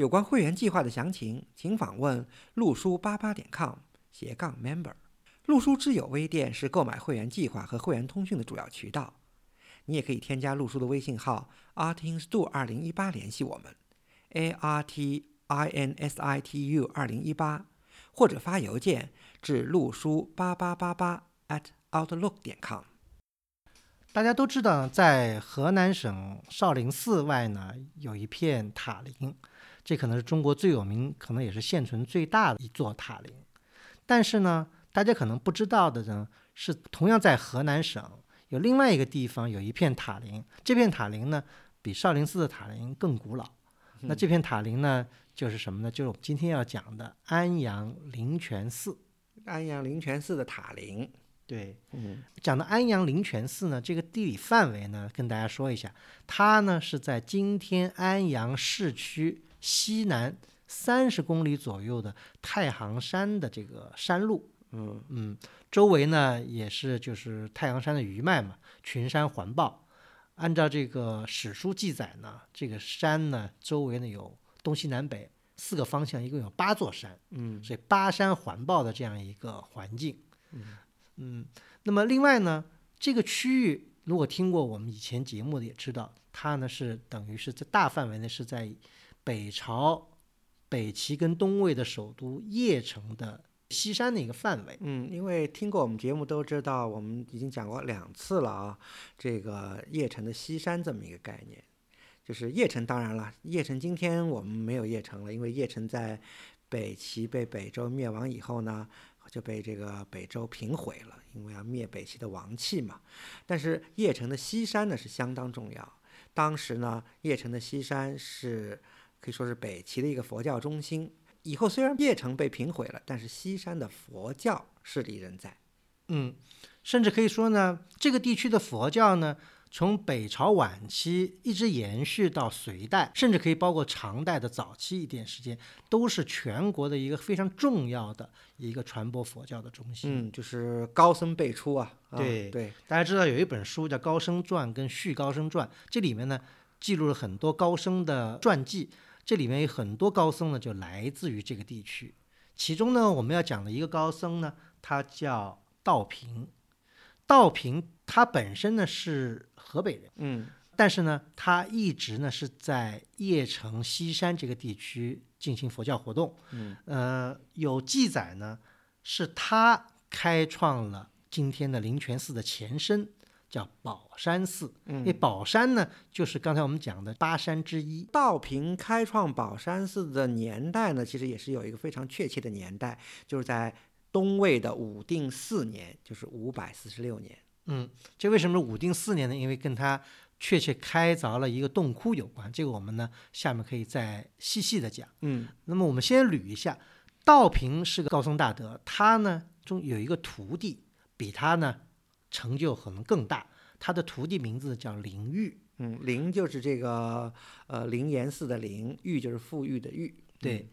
有关会员计划的详情，请访问陆书八八点 com 斜杠 member。陆书之友微店是购买会员计划和会员通讯的主要渠道。你也可以添加陆书的微信号 artinstu 二零一八联系我们，a r t i n s i t u 二零一八，或者发邮件至陆书八八八八 at outlook 点 com。大家都知道，在河南省少林寺外呢，有一片塔林。这可能是中国最有名，可能也是现存最大的一座塔林。但是呢，大家可能不知道的呢，是同样在河南省有另外一个地方有一片塔林。这片塔林呢，比少林寺的塔林更古老。那这片塔林呢，就是什么呢？就是我们今天要讲的安阳灵泉寺。安阳灵泉寺的塔林。对，嗯，讲到安阳灵泉寺呢，这个地理范围呢，跟大家说一下，它呢是在今天安阳市区。西南三十公里左右的太行山的这个山路，嗯嗯，周围呢也是就是太行山的余脉嘛，群山环抱。按照这个史书记载呢，这个山呢周围呢有东西南北四个方向，一共有八座山，嗯，所以八山环抱的这样一个环境，嗯嗯。那么另外呢，这个区域如果听过我们以前节目的也知道，它呢是等于是在大范围内是在。北朝北齐跟东魏的首都邺城的西山的一个范围。嗯，因为听过我们节目都知道，我们已经讲过两次了啊。这个邺城的西山这么一个概念，就是邺城。当然了，邺城今天我们没有邺城了，因为邺城在北齐被北周灭亡以后呢，就被这个北周平毁了，因为要灭北齐的王气嘛。但是邺城的西山呢是相当重要。当时呢，邺城的西山是。可以说是北齐的一个佛教中心。以后虽然邺城被平毁了，但是西山的佛教势力仍在。嗯，甚至可以说呢，这个地区的佛教呢，从北朝晚期一直延续到隋代，甚至可以包括唐代的早期一点时间，都是全国的一个非常重要的一个传播佛教的中心。嗯，就是高僧辈出啊。对对，大家知道有一本书叫《高僧传》跟《续高僧传》，这里面呢记录了很多高僧的传记。这里面有很多高僧呢，就来自于这个地区。其中呢，我们要讲的一个高僧呢，他叫道平。道平他本身呢是河北人，嗯，但是呢，他一直呢是在邺城西山这个地区进行佛教活动。嗯，呃，有记载呢，是他开创了今天的灵泉寺的前身。叫宝山寺，嗯，那宝山呢，就是刚才我们讲的八山之一。道平开创宝山寺的年代呢，其实也是有一个非常确切的年代，就是在东魏的武定四年，就是五百四十六年。嗯，这为什么是武定四年呢？因为跟他确切开凿了一个洞窟有关。这个我们呢，下面可以再细细的讲。嗯，那么我们先捋一下，道平是个高僧大德，他呢中有一个徒弟，比他呢。成就可能更大。他的徒弟名字叫灵玉，嗯，灵就是这个呃灵岩寺的灵，玉就是富裕的玉。对，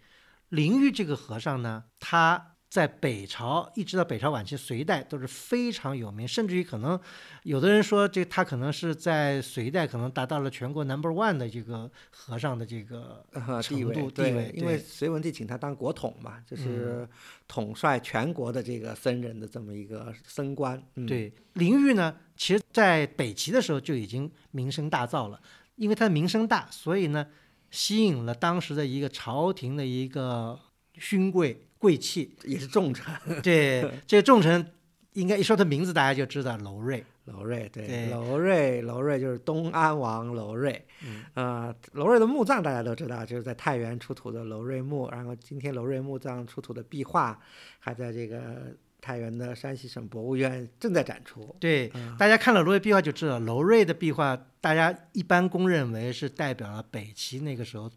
灵玉这个和尚呢，他。在北朝一直到北朝晚期隋代都是非常有名，甚至于可能有的人说这他可能是在隋代可能达到了全国 number one 的这个和尚的这个程度地位，因为隋文帝请他当国统嘛，就是统帅全国的这个僧人的这么一个僧官。对，林玉呢，其实在北齐的时候就已经名声大噪了，因为他的名声大，所以呢吸引了当时的一个朝廷的一个勋贵。贵气也是重臣，对 这个重臣，应该一说他名字，大家就知道娄瑞。娄瑞，对，娄瑞，娄瑞就是东安王娄瑞。嗯，呃，娄瑞的墓葬大家都知道，就是在太原出土的娄瑞墓。然后今天娄瑞墓葬出土的壁画，还在这个太原的山西省博物院正在展出。对，大家看了娄瑞壁画就知道，娄瑞的壁画大家一般公认为是代表了北齐那个时候。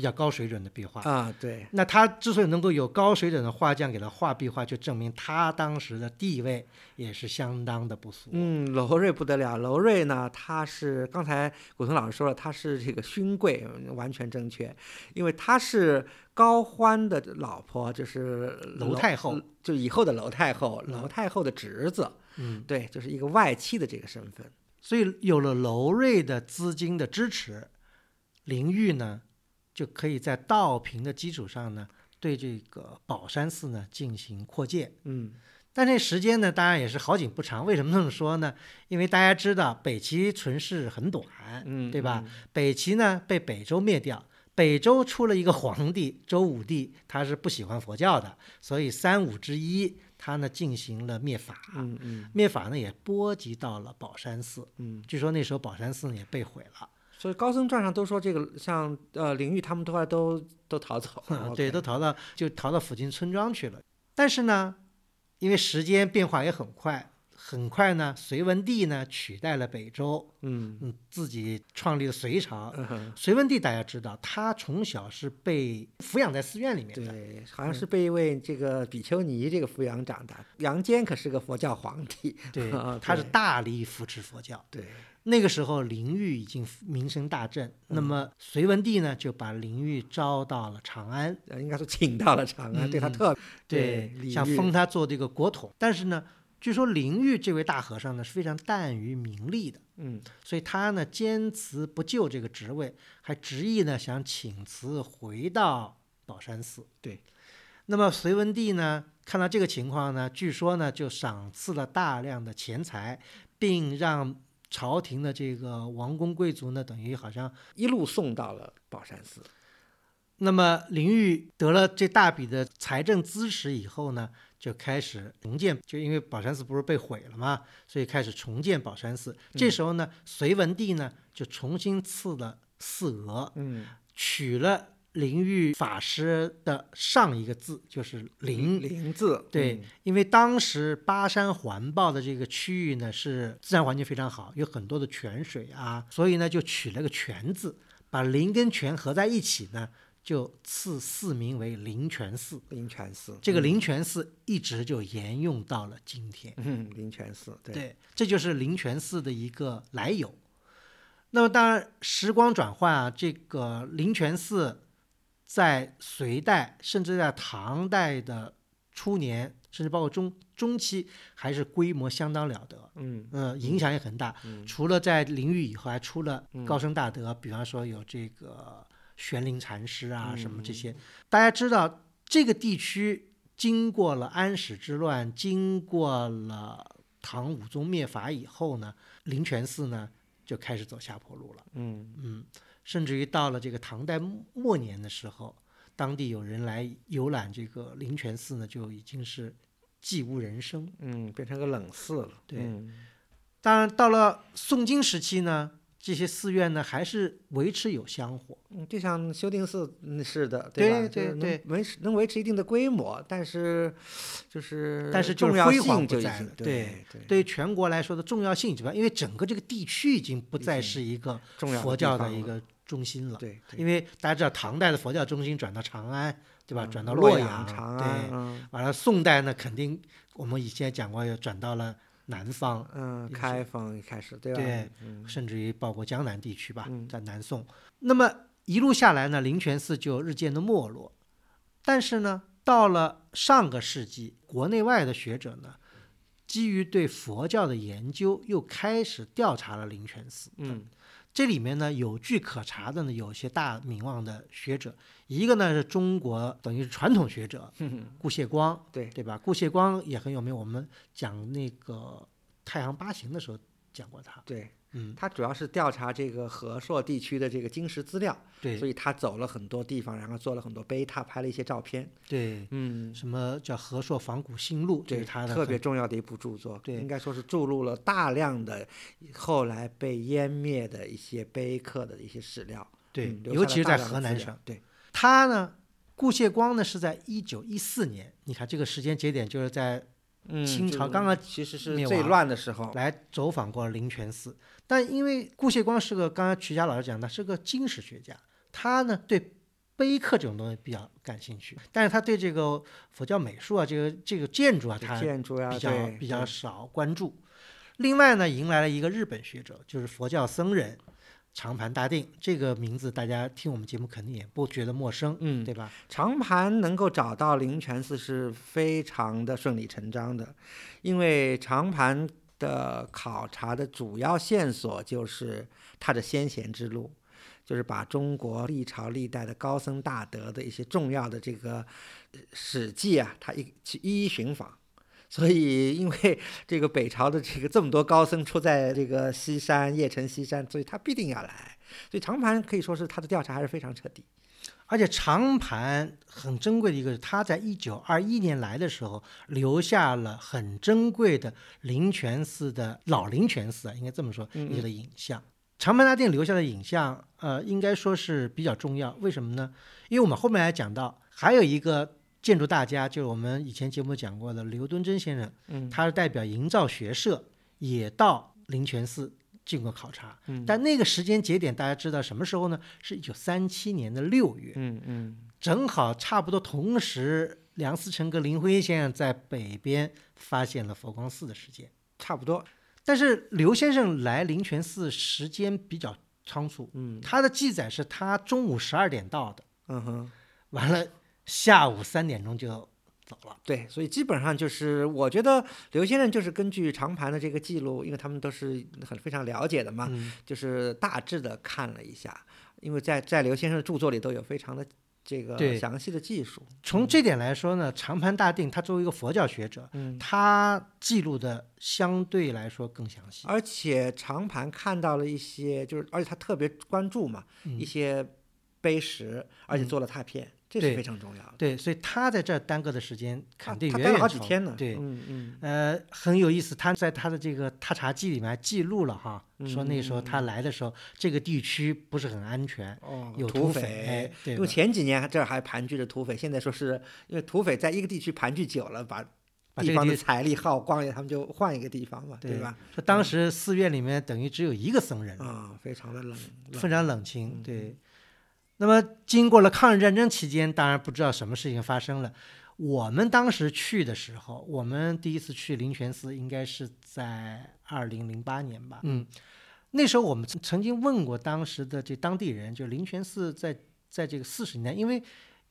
比较高水准的壁画。啊，对，那他之所以能够有高水准的画匠给他画壁画，就证明他当时的地位也是相当的不俗。嗯，娄瑞不得了。娄瑞呢，他是刚才古腾老师说了，他是这个勋贵，完全正确，因为他是高欢的老婆，就是娄太后，就以后的娄太后，嗯娄太后的侄子。嗯，对，就是一个外戚的这个身份。所以有了娄瑞的资金的支持，林玉呢就可以在道平的基础上呢，对这个宝山寺呢进行扩建。嗯但这时间呢，当然也是好景不长。为什么这么说呢？因为大家知道北齐存世很短，嗯，对吧？嗯？北齐呢被北周灭掉，北周出了一个皇帝周武帝，他是不喜欢佛教的，所以三武之一，他呢进行了灭法。嗯嗯灭法呢也波及到了宝山寺，嗯，据说那时候宝山寺呢也被毁了。所以高僧传上都说这个像呃灵玉他们都快都都逃走了 对，都逃到就逃到附近村庄去了。但是呢，因为时间变化也很快，很快呢，隋文帝呢取代了北周，嗯嗯，自己创立了隋朝。嗯隋文帝大家知道，他从小是被抚养在寺院里面的。对，好像是被一位这个比丘尼这个抚养长大。杨坚可是个佛教皇帝，对 啊，他是大力扶持佛教。对，那个时候，林玉已经名声大振，那么隋文帝呢，就把林玉招到了长安，呃应该说请到了长安，对他嗯特对，想封他做这个国统。但是呢，据说林玉这位大和尚呢是非常淡于名利的，嗯所以他呢坚持不就这个职位，还执意呢想请辞回到宝山寺。对，那么隋文帝呢看到这个情况呢，据说呢就赏赐了大量的钱财，并让朝廷的这个王公贵族呢，等于好像一路送到了宝山寺。那么林玉得了这大笔的财政支持以后呢，就开始重建，就因为宝山寺不是被毁了嘛，所以开始重建宝山寺。这时候呢，隋文帝呢就重新赐了寺额，嗯，取了林玉法师的上一个字，就是灵”灵字，对嗯，因为当时巴山环抱的这个区域呢是自然环境非常好，有很多的泉水啊，所以呢就取了个泉字，把灵跟泉合在一起呢，就赐寺名为灵泉寺。灵泉寺。这个灵泉寺一直就沿用到了今天。嗯，灵泉寺，对，对，这就是灵泉寺的一个来由。那么当然，时光转换啊，这个灵泉寺在隋代，甚至在唐代的初年，甚至包括中中期，还是规模相当了得。嗯嗯，影响也很大。嗯除了在灵域以后，还出了嗯高僧大德，比方说有这个玄灵禅师啊，什么这嗯些。大家知道，这个地区经过了安史之乱，经过了唐武宗灭法以后呢，灵泉寺呢就开始走下坡路了。嗯嗯，甚至于到了这个唐代末年的时候，当地有人来游览这个灵泉寺呢，就已经是寂无人声。嗯，变成个冷寺了。对嗯当然，到了宋金时期呢，这些寺院呢还是维持有香火。嗯，就像修定寺嗯是的，吧？对就是能对对维持能维持一定的规模，但是就是但是重要性不在了对对对对全国来说的重要性之外，因为整个这个地区已经不再是一个佛教的一个中心了。对对因为大家知道，唐代的佛教中心转到长安，对吧？嗯转到洛阳，对。嗯完了，宋代呢，肯定我们以前讲过，又转到了南方，嗯，开封一开始对吧？对嗯甚至于包括江南地区吧，嗯在南宋。那么一路下来呢，灵泉寺就日渐的没落。但是呢，到了上个世纪，国内外的学者呢，基于对佛教的研究，又开始调查了灵泉寺。嗯这里面呢，有据可查的呢，有一些大名望的学者，一个呢是中国等于是传统学者哼顾谢光，对对吧？顾谢光也很有名，我们讲那个太阳八行的时候讲过他。对，嗯，他主要是调查这个和硕地区的这个金石资料，对所以他走了很多地方，然后做了很多碑拓，拍了一些照片。对，嗯，什么叫《和硕仿古新录》，这，是他的特别重要的一部著作，对应该说是注入了大量的后来被湮灭的一些碑刻的一些史料。对嗯，尤其是在河南省。对，他呢，顾谢光呢是在一九一四年，你看这个时间节点就是在嗯，清朝刚刚其实是最乱的时候。来走访过灵泉寺，但因为顾谢光是个刚才曲家老师讲的是个经史学家，他呢对碑刻这种东西比较感兴趣，但是他对这个佛教美术啊，这个这个建筑啊，他建筑呀，比较对比较少关注。另外呢，迎来了一个日本学者，就是佛教僧人长盘大定，这个名字大家听我们节目肯定也不觉得陌生，嗯对吧？长盘能够找到灵泉寺是非常的顺理成章的，因为长盘的考察的主要线索就是他的先贤之路，就是把中国历朝历代的高僧大德的一些重要的这个呃史记啊，他一去一一寻访。所以，因为 这个北朝的这个这么多高僧出在这个西山邺城西山，所以他必定要来。所以长盘可以说是他的调查还是非常彻底。而且长盘很珍贵的一个，他在一九二一年来的时候，留下了很珍贵的灵泉寺的老灵泉寺啊，应该这么说，嗯一些的影像。长盘大殿留下的影像，呃，应该说是比较重要。为什么呢？因为我们后面来讲到，还有一个建筑大家，就是我们以前节目讲过的刘敦桢先生，嗯他是代表营造学社，也到灵泉寺进过考察。嗯但那个时间节点，大家知道什么时候呢？是一九三七年的六月。嗯嗯正好差不多同时，梁思成跟林徽因先生在北边发现了佛光寺的时间。差不多。但是刘先生来灵泉寺时间比较仓促，嗯他的记载是他中午十二点到的，嗯哼，完了下午三点钟就走了。对，所以基本上就是，我觉得刘先生就是根据长盘的这个记录，因为他们都是很非常了解的嘛，嗯，就是大致的看了一下，因为在在刘先生的著作里都有非常的这个详细的技术。从这点来说呢，长盘大定他作为一个佛教学者，嗯，他记录的相对来说更详细。而且长盘看到了一些，就是而且他特别关注嘛，嗯一些碑石，而且做了拓片，这是对非常重要的。对，所以他在这儿耽搁的时间肯定远远超好几天呢。对，嗯嗯呃，很有意思，他在他的这个踏查记里面还记录了哈，说那时候他来的时候，这个地区不是很安全，哦，有土匪，对因为？前几年这儿还盘踞着土匪，现在说是因为土匪在一个地区盘踞久了，把地方的财力耗光了，他们就换一个地方嘛，对吧？说当时寺院里面等于只有一个僧人，啊，非常的冷，冷非常冷清。嗯对，那么经过了抗日战争期间，当然不知道什么事情发生了。我们当时去的时候，我们第一次去灵泉寺应该是在二零零八年吧。嗯，那时候我们曾曾经问过当时的这当地人，就灵泉寺在在这个四十年代，因为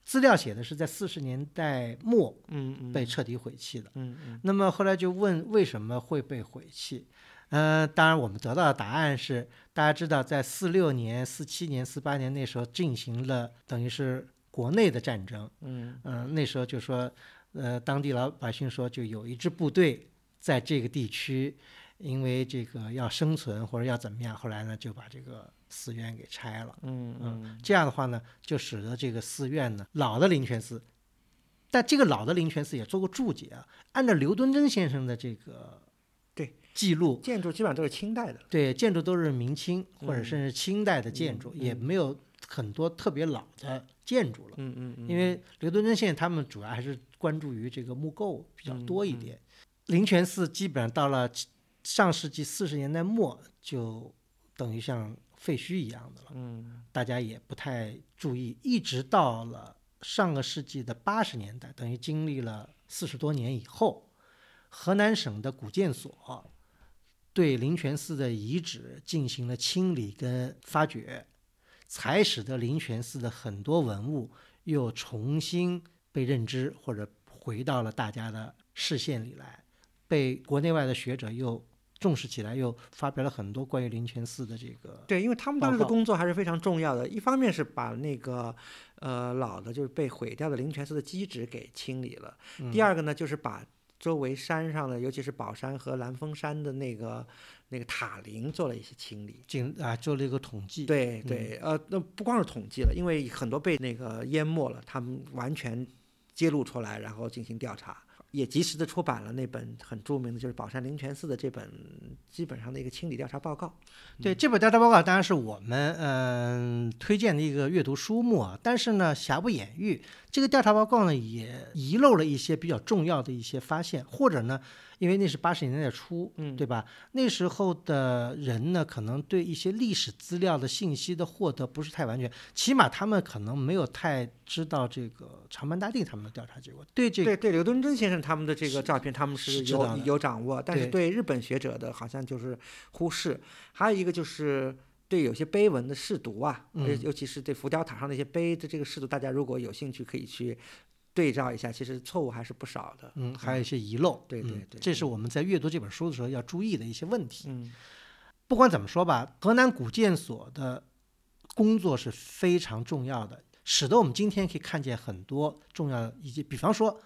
资料写的是在四十年代末嗯嗯被彻底毁弃的。嗯嗯那么后来就问为什么会被毁弃？呃，当然我们得到的答案是，大家知道，在四六年、四七年、四八年那时候进行了等于是国内的战争。嗯嗯、那时候就说，呃，当地老百姓说，就有一支部队在这个地区，因为这个要生存或者要怎么样，后来呢就把这个寺院给拆了。嗯嗯这样的话呢，就使得这个寺院呢，老的灵泉寺，但这个老的灵泉寺也做过注解啊。按照刘敦桢先生的这个对记录，建筑基本上都是清代的，对建筑都是明清或者嗯甚至清代的建筑，也没有很多特别老的建筑了。嗯嗯嗯，因为刘敦桢先生他们主要还是关注于这个木构比较多一点。灵泉寺基本上到了上世纪四十年代末，就等于像废墟一样的了。嗯。大家也不太注意，一直到了上个世纪的八十年代，等于经历了四十多年以后，河南省的古建所对灵泉寺的遗址进行了清理跟发掘，才使得灵泉寺的很多文物又重新被认知或者回到了大家的视线里来，被国内外的学者又重视起来，又发表了很多关于灵泉寺的这个对，因为他们当时的工作还是非常重要的。一方面是把那个呃老的，就是被毁掉的灵泉寺的基址给清理了；嗯第二个呢，就是把周围山上的，尤其是宝山和蓝峰山的那个那个塔林做了一些清理。进啊做了一个统计。对对，呃，那不光是统计了，因为很多被那个淹没了，他们完全揭露出来，然后进行调查，也及时的出版了那本很著名的，就是宝山灵泉寺的这本基本上的一个清理调查报告。对这本调查报告当然是我们嗯、推荐的一个阅读书目啊，但是呢瑕不掩瑜，这个调查报告呢也遗漏了一些比较重要的一些发现，或者呢，因为那是八十年代初，嗯对吧？那时候的人呢，可能对一些历史资料的信息的获得不是太完全，起码他们可能没有太知道这个长门大定他们的调查结果，对这个对对，刘敦桢先生他们的这个照片，他们是有有掌握，但是对对日本学者的好像就是忽视。还有一个就是对有些碑文的试读啊，尤其是对浮雕塔上那些碑的这个试读，大家如果有兴趣可以去对照一下，其实错误还是不少的。嗯，还有一些遗漏，嗯对对对这是我们在阅读这本书的时候要注意的一些问题。嗯。不管怎么说吧，河南古建所的工作是非常重要的，使得我们今天可以看见很多重要的一些，比方说，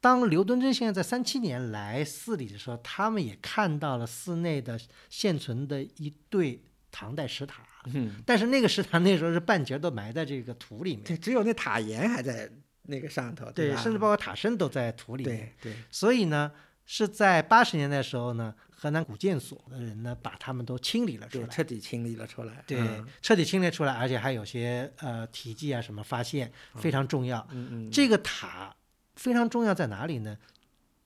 当刘敦桢先生在三七年来寺里的时候，他们也看到了寺内的现存的一对唐代石塔，嗯，但是那个石塔那时候是半截都埋在这个土里面，对，只有那塔檐还在那个上头，对，吧？甚至包括塔身都在土里面。对对，所以呢，是在八十年代的时候呢，河南古建所的人呢，把他们都清理了出，来。彻底清理了出来。对，嗯彻底清理出来，而且还有些呃题记啊什么发现非常重要。嗯嗯，这个塔非常重要在哪里呢？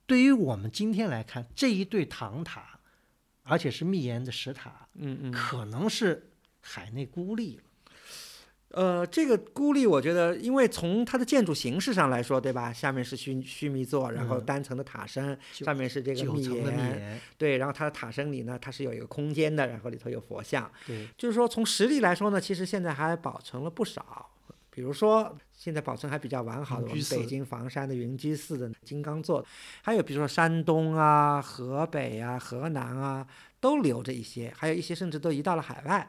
对于我们今天来看，这一对唐塔，而且是密檐的石塔，嗯嗯。可能是海内孤立了。呃，这个孤立，我觉得，因为从它的建筑形式上来说，对吧？下面是须须弥座，然后嗯单层的塔身，九上面是这个密檐，对，然后它的塔身里呢，它是有一个空间的，然后里头有佛像。对，就是说，从实力来说呢，其实现在还保存了不少。比如说，现在保存还比较完好的，我们北京房山的云居寺的金刚座，还有比如说山东啊、河北啊、河南啊，都留着一些，还有一些甚至都移到了海外。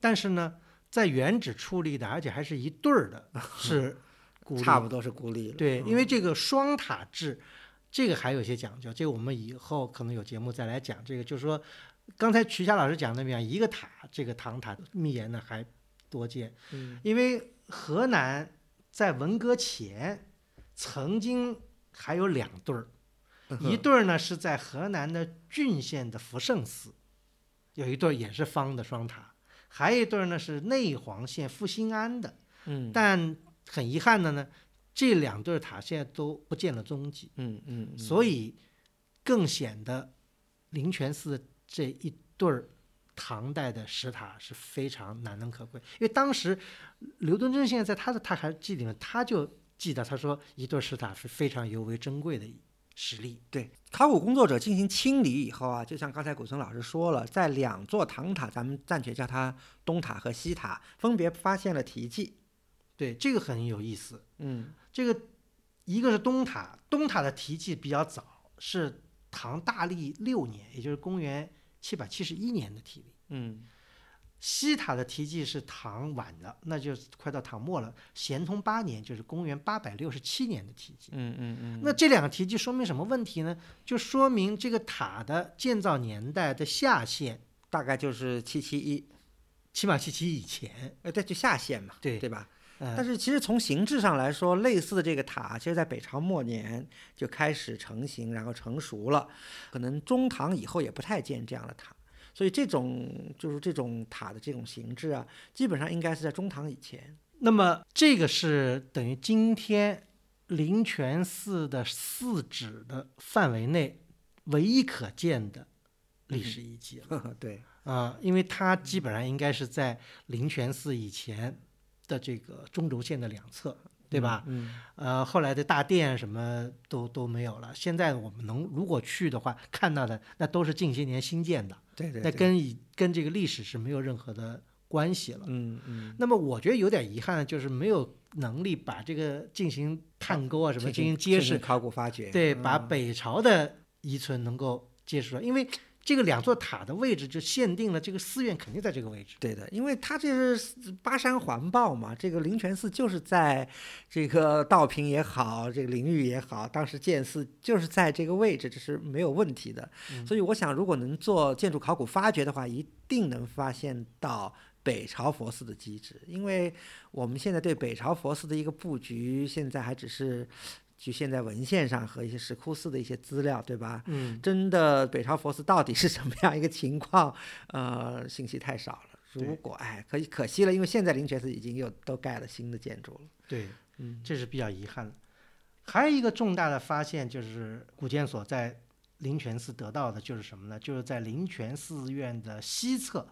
但是呢，在原址矗立的，而且还是一对儿的，是孤立差不多是孤立了。对，嗯因为这个双塔制，这个还有一些讲究，这个我们以后可能有节目再来讲。这个就是说，刚才瞿霞老师讲的那样，一个塔，这个唐塔密檐呢还多见，嗯因为河南在文革前曾经还有两对儿，一对儿呢是在河南的浚县的福圣寺，有一对儿也是方的双塔，还有一对儿呢是内黄县复兴安的。嗯，但很遗憾的呢，这两对塔现在都不见了踪迹，嗯嗯，嗯所以更显得灵泉寺这一对儿唐代的石塔是非常难能可贵。因为当时刘敦桢现在在他的《他还记》里面，他就记得他说一对石塔是非常尤为珍贵的实例。对，考古工作者进行清理以后啊，就像刚才古村老师说了，在两座唐塔，咱们暂且叫它东塔和西塔，分别发现了题记。对，这个很有意思。嗯这个一个是东塔，东塔的题记比较早，是唐大历六年，也就是公元七百七十一年的题例。嗯西塔的题记是唐晚的，那就是快到唐末了。咸通八年，就是公元八百六十七年的题记。嗯嗯嗯，那这两个题记说明什么问题呢？就说明这个塔的建造年代的下限，大概就是七七一，起码七七以前。呃，对，就下限嘛，对对吧？呃但是其实从形制上来说，类似的这个塔，其实在北朝末年就开始成型，然后成熟了。可能中唐以后也不太建这样的塔，所以这种就是这种塔的这种形制啊，基本上应该是在中唐以前。那么这个是等于今天灵泉寺的寺址的范围内唯一可见的历史遗迹了。对，啊、因为它基本上应该是在灵泉寺以前的这个中轴线的两侧，对吧？嗯，呃，后来的大殿什么都都没有了。现在我们能如果去的话，看到的那都是近些年新建的，对对，对。那跟以跟这个历史是没有任何的关系了。嗯嗯。那么我觉得有点遗憾的就是没有能力把这个进行探沟啊什么进行揭示，考古发掘，对，嗯。把北朝的遗存能够揭示出来，因为这个两座塔的位置就限定了这个寺院肯定在这个位置。对的，因为它这是巴山环抱嘛，这个灵泉寺就是在这个道平也好，这个灵域也好，当时建寺就是在这个位置，这是没有问题的。所以我想，如果能做建筑考古发掘的话，一定能发现到北朝佛寺的基址，因为我们现在对北朝佛寺的一个布局，现在还只是局限在文献上和一些石窟寺的一些资料，对吧？嗯，真的北朝佛寺到底是什么样一个情况？呃，信息太少了。如果哎，可以可惜了，因为现在灵泉寺已经又都盖了新的建筑了。对，嗯这是比较遗憾的。还有一个重大的发现，就是古建所在灵泉寺得到的，就是什么呢？就是在灵泉寺院的西侧，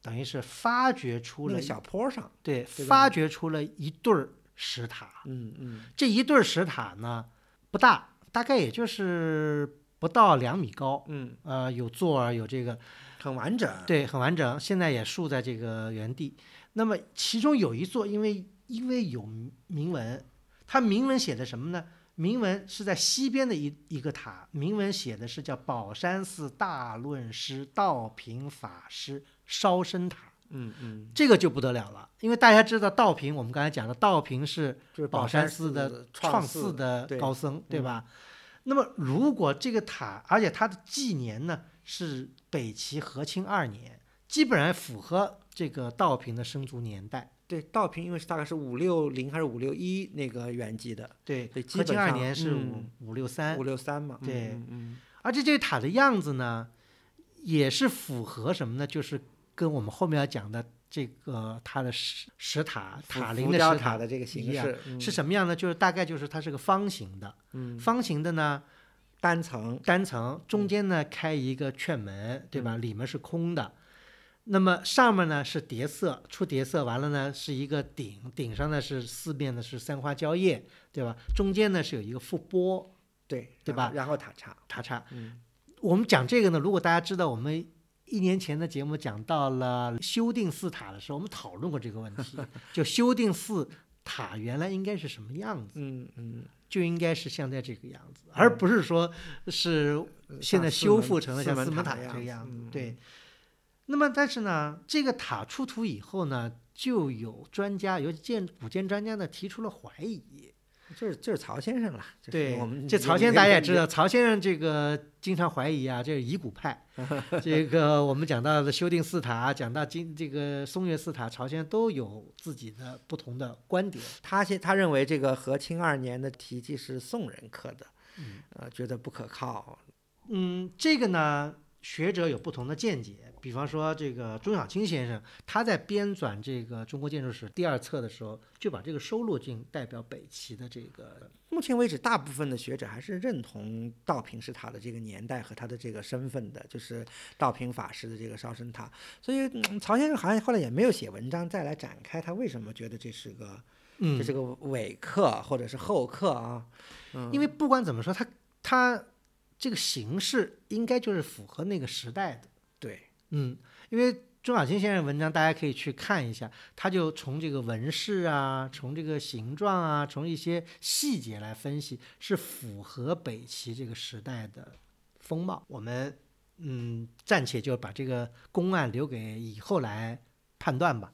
等于是发掘出了那个小坡上，对对发掘出了一对儿石塔。嗯嗯这一对石塔呢不大，大概也就是不到两米高，嗯，呃，有座儿，有这个很完整。对，很完整，现在也竖在这个原地。那么其中有一座，因为因为有铭文，它铭文写的什么呢？铭文是在西边的一一个塔，铭文写的是叫宝山寺大论师道平法师烧身塔，嗯嗯，这个就不得了了，因为大家知道道平，我们刚才讲的道平是宝山山寺的的创寺寺的高僧，对嗯吧？那么如果这个塔，而且它的纪年呢是北齐和亲二年，基本上符合这个道平的生卒年代。对道平，因为是大概是五六零还是五六一那个原籍的，对对，和亲二年是五嗯五六三五，六三嘛。嗯对嗯嗯而且这个塔的样子呢，也是符合什么呢？就是跟我们后面要讲的这个它的石石塔塔林的石塔的这个形式嗯是什么样呢？就是大概就是它是个方形的，嗯，方形的呢单层，单层，中间呢开一个券门，对吧？里面是空的。那么上面呢是叠色，出叠色完了呢是一个顶，顶上呢是四面呢是三花蕉叶，对吧？中间呢是有一个覆钵对对吧然后然后塔刹，塔刹。嗯我们讲这个呢，如果大家知道我们一年前的节目讲到了修订寺塔的时候，我们讨论过这个问题，就修订寺塔原来应该是什么样子，嗯嗯，就应该是现在这个样子，而不是说是现在修复成了像四门塔塔这个样子子。对。那么，但是呢，这个塔出土以后呢，就有专家，尤其建古建专家呢，提出了怀疑。就是就是曹先生了，就是对我们，这曹先生大家也知道，曹先生这个经常怀疑啊，这是疑古派。这个我们讲到的修订寺塔，讲到今这个松岳寺塔，曹先生都有自己的不同的观点。他先他认为这个和清二年的题记是宋人刻的，呃，觉得不可靠。嗯，这个呢，学者有不同的见解。比方说，这个钟晓清先生，他在编纂这个《中国建筑史》第二册的时候，就把这个收录进代表北齐的这个目前为止，大部分的学者还是认同道平是他的这个年代和他的这个身份的，就是道平法师的这个烧身塔。所以、嗯曹先生好像后来也没有写文章再来展开他为什么觉得这是个、嗯这是个伪刻或者是后刻啊。嗯，因为不管怎么说，他他这个形式应该就是符合那个时代的。嗯，因为钟晓青先生文章大家可以去看一下，他就从这个纹饰啊，从这个形状啊，从一些细节来分析，是符合北齐这个时代的风貌。我们嗯暂且就把这个公案留给以后来判断吧。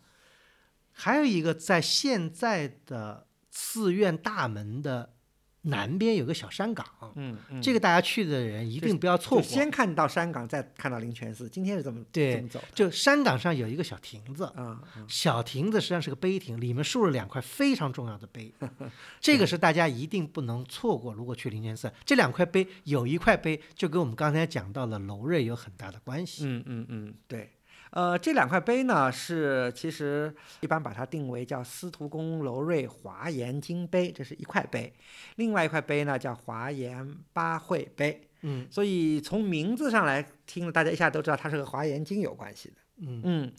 还有一个，在现在的寺院大门的南边有个小山岗，嗯嗯，这个大家去的人一定不要错过。先看到山岗，再看到灵泉寺。今天是怎么对这么走就山岗上有一个小亭子，啊、嗯小亭子实际上是个碑亭，里面竖了两块非常重要的碑，这个是大家一定不能错过。如果去灵泉寺，这两块碑有一块碑就跟我们刚才讲到的楼瑞有很大的关系。嗯嗯嗯，对。呃，这两块碑呢，是其实一般把它定为叫司徒公楼瑞华严经碑，这是一块碑；另外一块碑呢叫华严八会碑。嗯所以从名字上来听了，大家一下都知道它是和华严经有关系的。嗯嗯，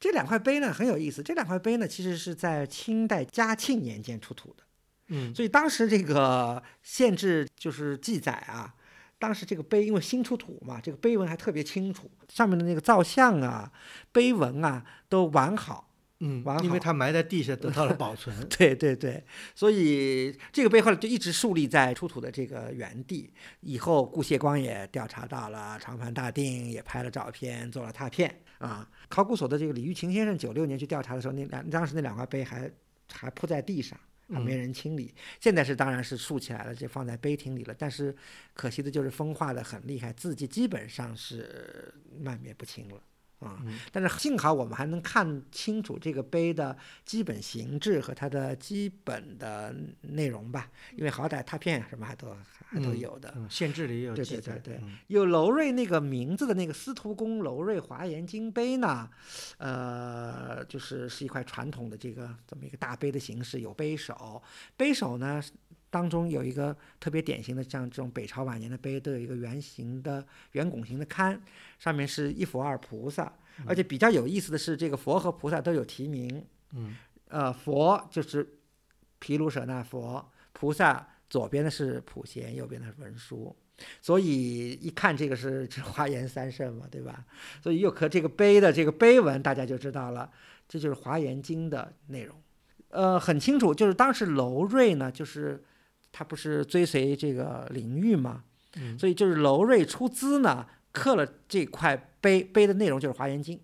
这两块碑呢很有意思，这两块碑呢其实是在清代嘉庆年间出土的。嗯所以当时这个县志就是记载啊，当时这个碑因为新出土嘛，这个碑文还特别清楚，上面的那个造像啊、碑文啊都完好。嗯完，好因为它埋在地下得到了保存。对对对，所以这个碑后来就一直树立在出土的这个原地。以后顾谢光也调查到了，长盘大定也拍了照片，做了拓片啊。考古所的这个李玉琴先生九六年去调查的时候，那两当时那两块碑还还铺在地上。还没人清理，现在是当然是竖起来了，就放在碑亭里了。但是可惜的就是风化的很厉害，字迹基本上是漫灭不清了。啊。嗯但是幸好我们还能看清楚这个碑的基本形制和它的基本的内容吧，因为好歹拓片什么还都还都嗯有的。嗯，县志里也有对对对对嗯有楼瑞那个名字的那个司徒公楼瑞华严经碑呢，呃，就是是一块传统的这个这么一个大碑的形式，有碑首，碑首呢当中有一个特别典型的，像这种北朝晚年的碑都有一个圆形的圆拱形的龛，上面是一佛二菩萨，而且比较有意思的是，这个佛和菩萨都有题名，嗯呃，佛就是毗卢舍那佛，菩萨左边的是普贤，右边的是文殊，所以一看这个是是华严三圣嘛，对吧？所以又和这个碑的这个碑文，大家就知道了，这就是华严经的内容。呃，很清楚，就是当时楼瑞呢，就是他不是追随这个林玉嘛，嗯。所以就是楼瑞出资呢，刻了这块碑，碑的内容就是华严经。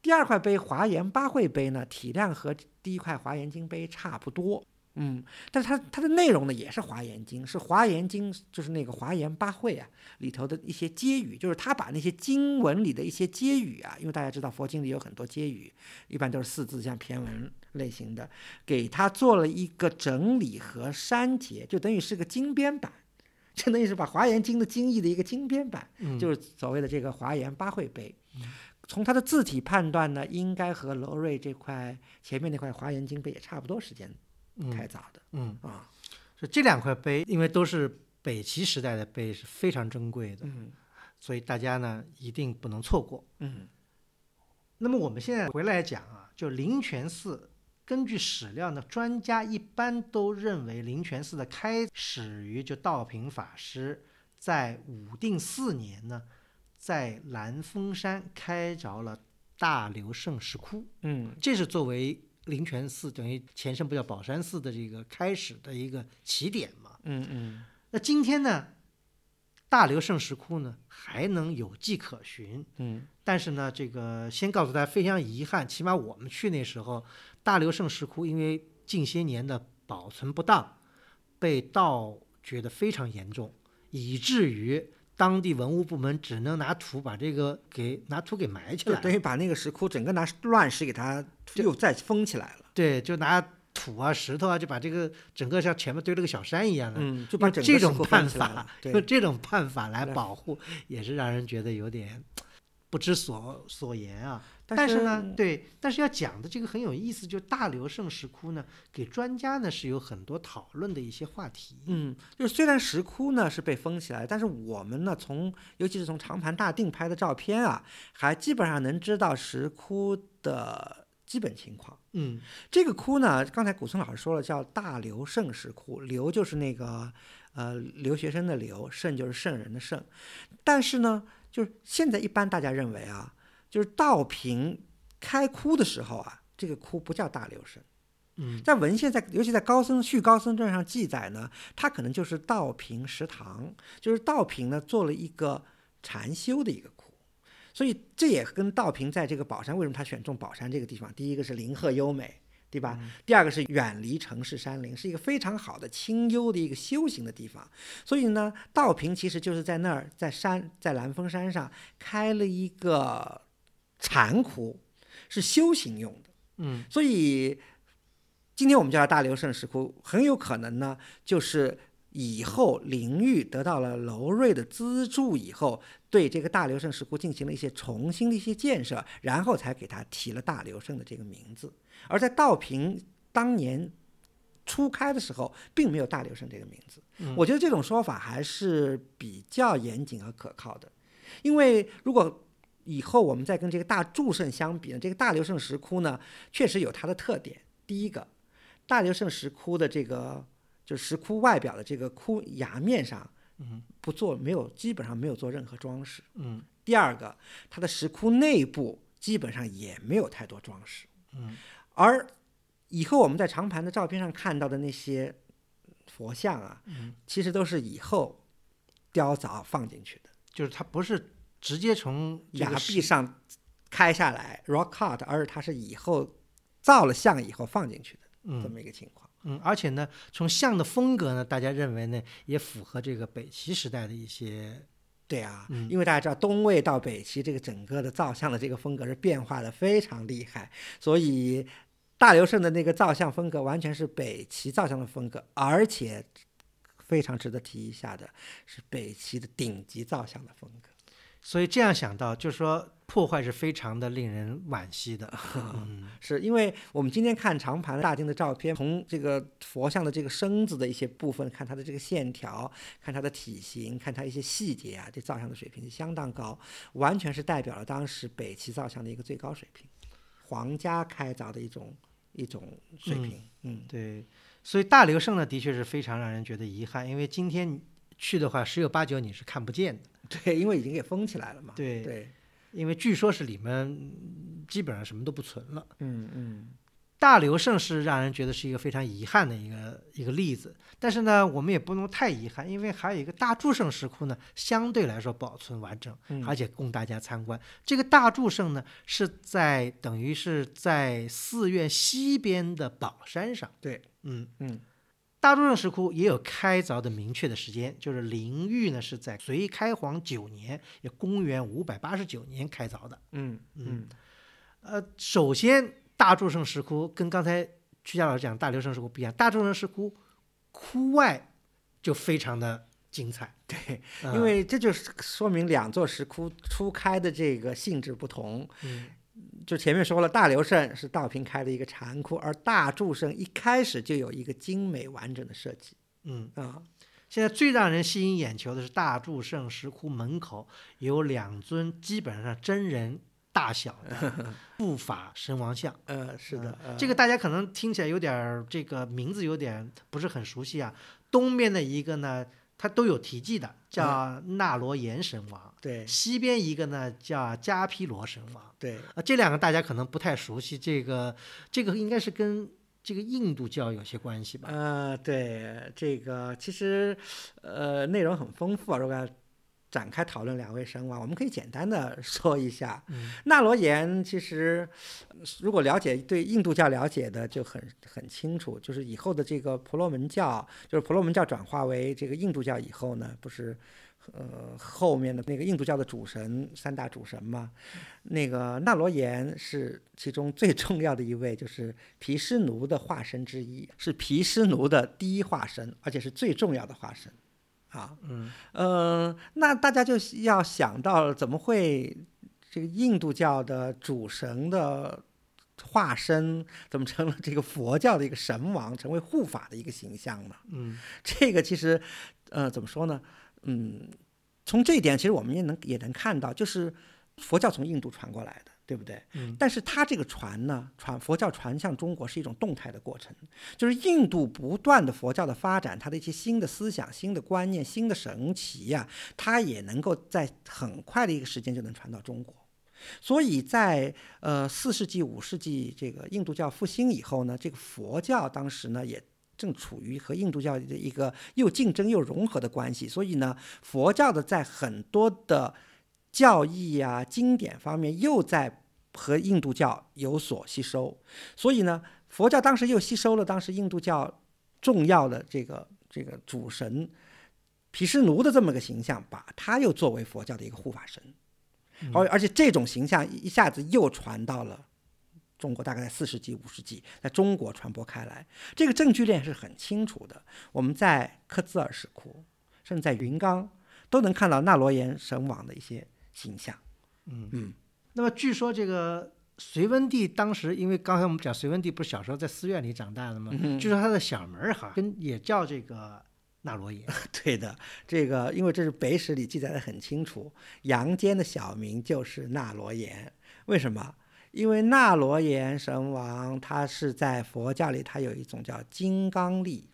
第二块碑华严八会碑呢，体量和第一块华严经碑差不多，嗯，但是它它的内容呢也是华严经，是华严经，就是那个华严八会啊里头的一些接语，就是他把那些经文里的一些接语啊，因为大家知道佛经里有很多接语，一般都是四字像骈文类型的，给他做了一个整理和删节，就等于是个精编版。就等于是把华严经的经义的一个精编版，嗯就是所谓的这个华严八会碑。从它的字体判断呢，应该和楼瑞这块前面那块华严经碑也差不多时间开嗯凿的。嗯，啊。所以这两块碑，因为都是北齐时代的碑，是非常珍贵的，嗯。所以大家呢一定不能错过。嗯。那么我们现在回来讲啊，就灵泉寺，根据史料呢，专家一般都认为灵泉寺的开始于就道平法师在武定四年呢，在兰峰山开凿了大流圣石窟，嗯。这是作为灵泉寺等于前身不叫宝山寺的这个开始的一个起点嘛。嗯嗯。那今天呢，大流圣石窟呢还能有迹可循，嗯。但是呢，这个先告诉大家，非常遗憾，起码我们去那时候，大流圣石窟因为近些年的保存不当，被盗掘得非常严重，以至于当地文物部门只能拿土把这个给拿土给埋起来，就等于把那个石窟整个拿乱石给它又再封起来了。对，就拿土啊、石头啊，就把这个整个像前面堆了个小山一样的，嗯，就把这种办个石窟封起来法了。，用，这种办法来保护，也是让人觉得有点不知所所言啊。但但是呢，对，但是要讲的这个很有意思，就大流圣石窟呢，给专家呢是有很多讨论的一些话题。嗯，就是虽然石窟呢是被封起来，但是我们呢从尤其是从长盘大定拍的照片啊，还基本上能知道石窟的基本情况。嗯这个窟呢，刚才古村老师说了，叫大留圣石窟，刘就是那个呃留学生的留，圣就是圣人的圣。但是呢，就是现在一般大家认为啊，就是道平开窟的时候啊，这个窟不叫大留圣。嗯在文献在，尤其在高僧续高僧传上记载呢，他可能就是道平食堂，就是道平呢做了一个禅修的一个窟，所以这也跟道平在这个宝山为什么他选中宝山这个地方，第一个是林壑优美，对吧？第二个是远离城市山林，是一个非常好的清幽的一个修行的地方。所以呢，道平其实就是在那儿，在山在兰峰山上开了一个禅窟，是修行用的。嗯所以今天我们叫它大流圣石窟，很有可能呢，就是以后灵玉得到了楼瑞的资助以后，对这个大流圣石窟进行了一些重新的一些建设，然后才给他提了大流圣的这个名字。而在道平当年初开的时候，并没有大流圣这个名字。嗯我觉得这种说法还是比较严谨和可靠的，因为如果以后我们再跟这个大祝圣相比呢，这个大流圣石窟呢，确实有它的特点。第一个，大流圣石窟的这个就石窟外表的这个窟崖面上，嗯不做没有基本上没有做任何装饰。嗯第二个，它的石窟内部基本上也没有太多装饰。嗯而以后我们在长盘的照片上看到的那些佛像啊，嗯，其实都是以后雕凿放进去的，就是它不是直接从崖壁上开下来 rock cut，而是它是以后造了像以后放进去的这嗯么一个情况。嗯，而且呢，从像的风格呢，大家认为呢，也符合这个北齐时代的一些对啊，嗯因为大家知道东魏到北齐这个整个的造像的这个风格是变化的非常厉害，所以大刘胜的那个造像风格完全是北齐造像的风格，而且非常值得提一下的是北齐的顶级造像的风格。所以这样想到，就是说破坏是非常的令人惋惜的。嗯是因为我们今天看长盘大厅的照片，从这个佛像的这个身子的一些部分，看它的这个线条，看它的体型，看它一些细节啊，这造像的水平是相当高，完全是代表了当时北齐造像的一个最高水平，皇家开凿的一种一种水平。嗯，对，所以大刘胜呢，的确是非常让人觉得遗憾，因为今天去的话，十有八九你是看不见的。对，因为已经给封起来了嘛。对对，因为据说是里面嗯基本上什么都不存了。嗯嗯，大刘胜是让人觉得是一个非常遗憾的一个一个例子，但是呢，我们也不能太遗憾，因为还有一个大祝圣石窟呢，相对来说保存完整，嗯而且供大家参观。这个大祝圣呢，是在等于是在寺院西边的宝山上。对，嗯嗯大祝圣石窟也有开凿的明确的时间，就是灵玉呢是在隋开皇九年，也公元五百八十九年开凿的。嗯嗯。呃，首先大柱圣石窟跟刚才曲家老师讲大流圣石窟不一样，大祝圣石窟窟外就非常的精彩，对，呃因为这就是说明两座石窟初开的这个性质不同。嗯就前面说了，大刘胜是道平开的一个禅窟，而大祝圣一开始就有一个精美完整的设计嗯，啊。现在最让人吸引眼球的是大祝圣石窟门口有两尊基本上真人大小的 护法神王像。呃，是的，呃这个大家可能听起来有点儿这个名字有点不是很熟悉啊。东边的一个呢，它都有题记的，叫纳罗延神王；对西边一个呢叫迦毗罗神王。对啊，这两个大家可能不太熟悉，这个这个应该是跟这个印度教有些关系吧？呃，对这个其实呃内容很丰富啊，如果要展开讨论两位神王，我们可以简单的说一下。嗯纳罗延其实，呃如果了解对印度教了解的就很很清楚，就是以后的这个婆罗门教，就是婆罗门教转化为这个印度教以后呢，不是。呃，后面的那个印度教的主神三大主神嘛，那个纳罗延是其中最重要的一位，就是毗湿奴的化身之一，是毗湿奴的第一化身，而且是最重要的化身，啊，嗯呃，那大家就要想到，怎么会这个印度教的主神的化身，怎么成了这个佛教的一个神王，成为护法的一个形象呢？嗯这个其实，呃，怎么说呢？嗯，从这一点，其实我们也能也能看到，就是佛教从印度传过来的，对不对？嗯但是它这个传呢，传佛教传向中国是一种动态的过程，就是印度不断的佛教的发展，它的一些新的思想、新的观念、新的神奇呀、它也能够在很快的一个时间就能传到中国。所以在呃四世纪、五世纪这个印度教复兴以后呢，这个佛教当时呢也正处于和印度教的一个又竞争又融合的关系，所以呢，佛教的在很多的教义呀、经典方面又在和印度教有所吸收，所以呢，佛教当时又吸收了当时印度教重要的这个这个主神毗湿奴的这么个形象，把他又作为佛教的一个护法神，而而且这种形象一下子又传到了。中国大概在四世纪、五世纪，在中国传播开来，这个证据链是很清楚的。我们在克孜尔石窟，甚至在云冈，都能看到纳罗延神王的一些形象。嗯嗯那么据说这个隋文帝当时，因为刚才我们讲隋文帝不是小时候在寺院里长大的吗？嗯据说他的小名儿哈跟也叫这个纳罗延。对的，这个因为这是北史里记载的很清楚，杨坚的小名就是纳罗延。为什么？因为纳罗延神王他是在佛教里，他有一种叫金刚力，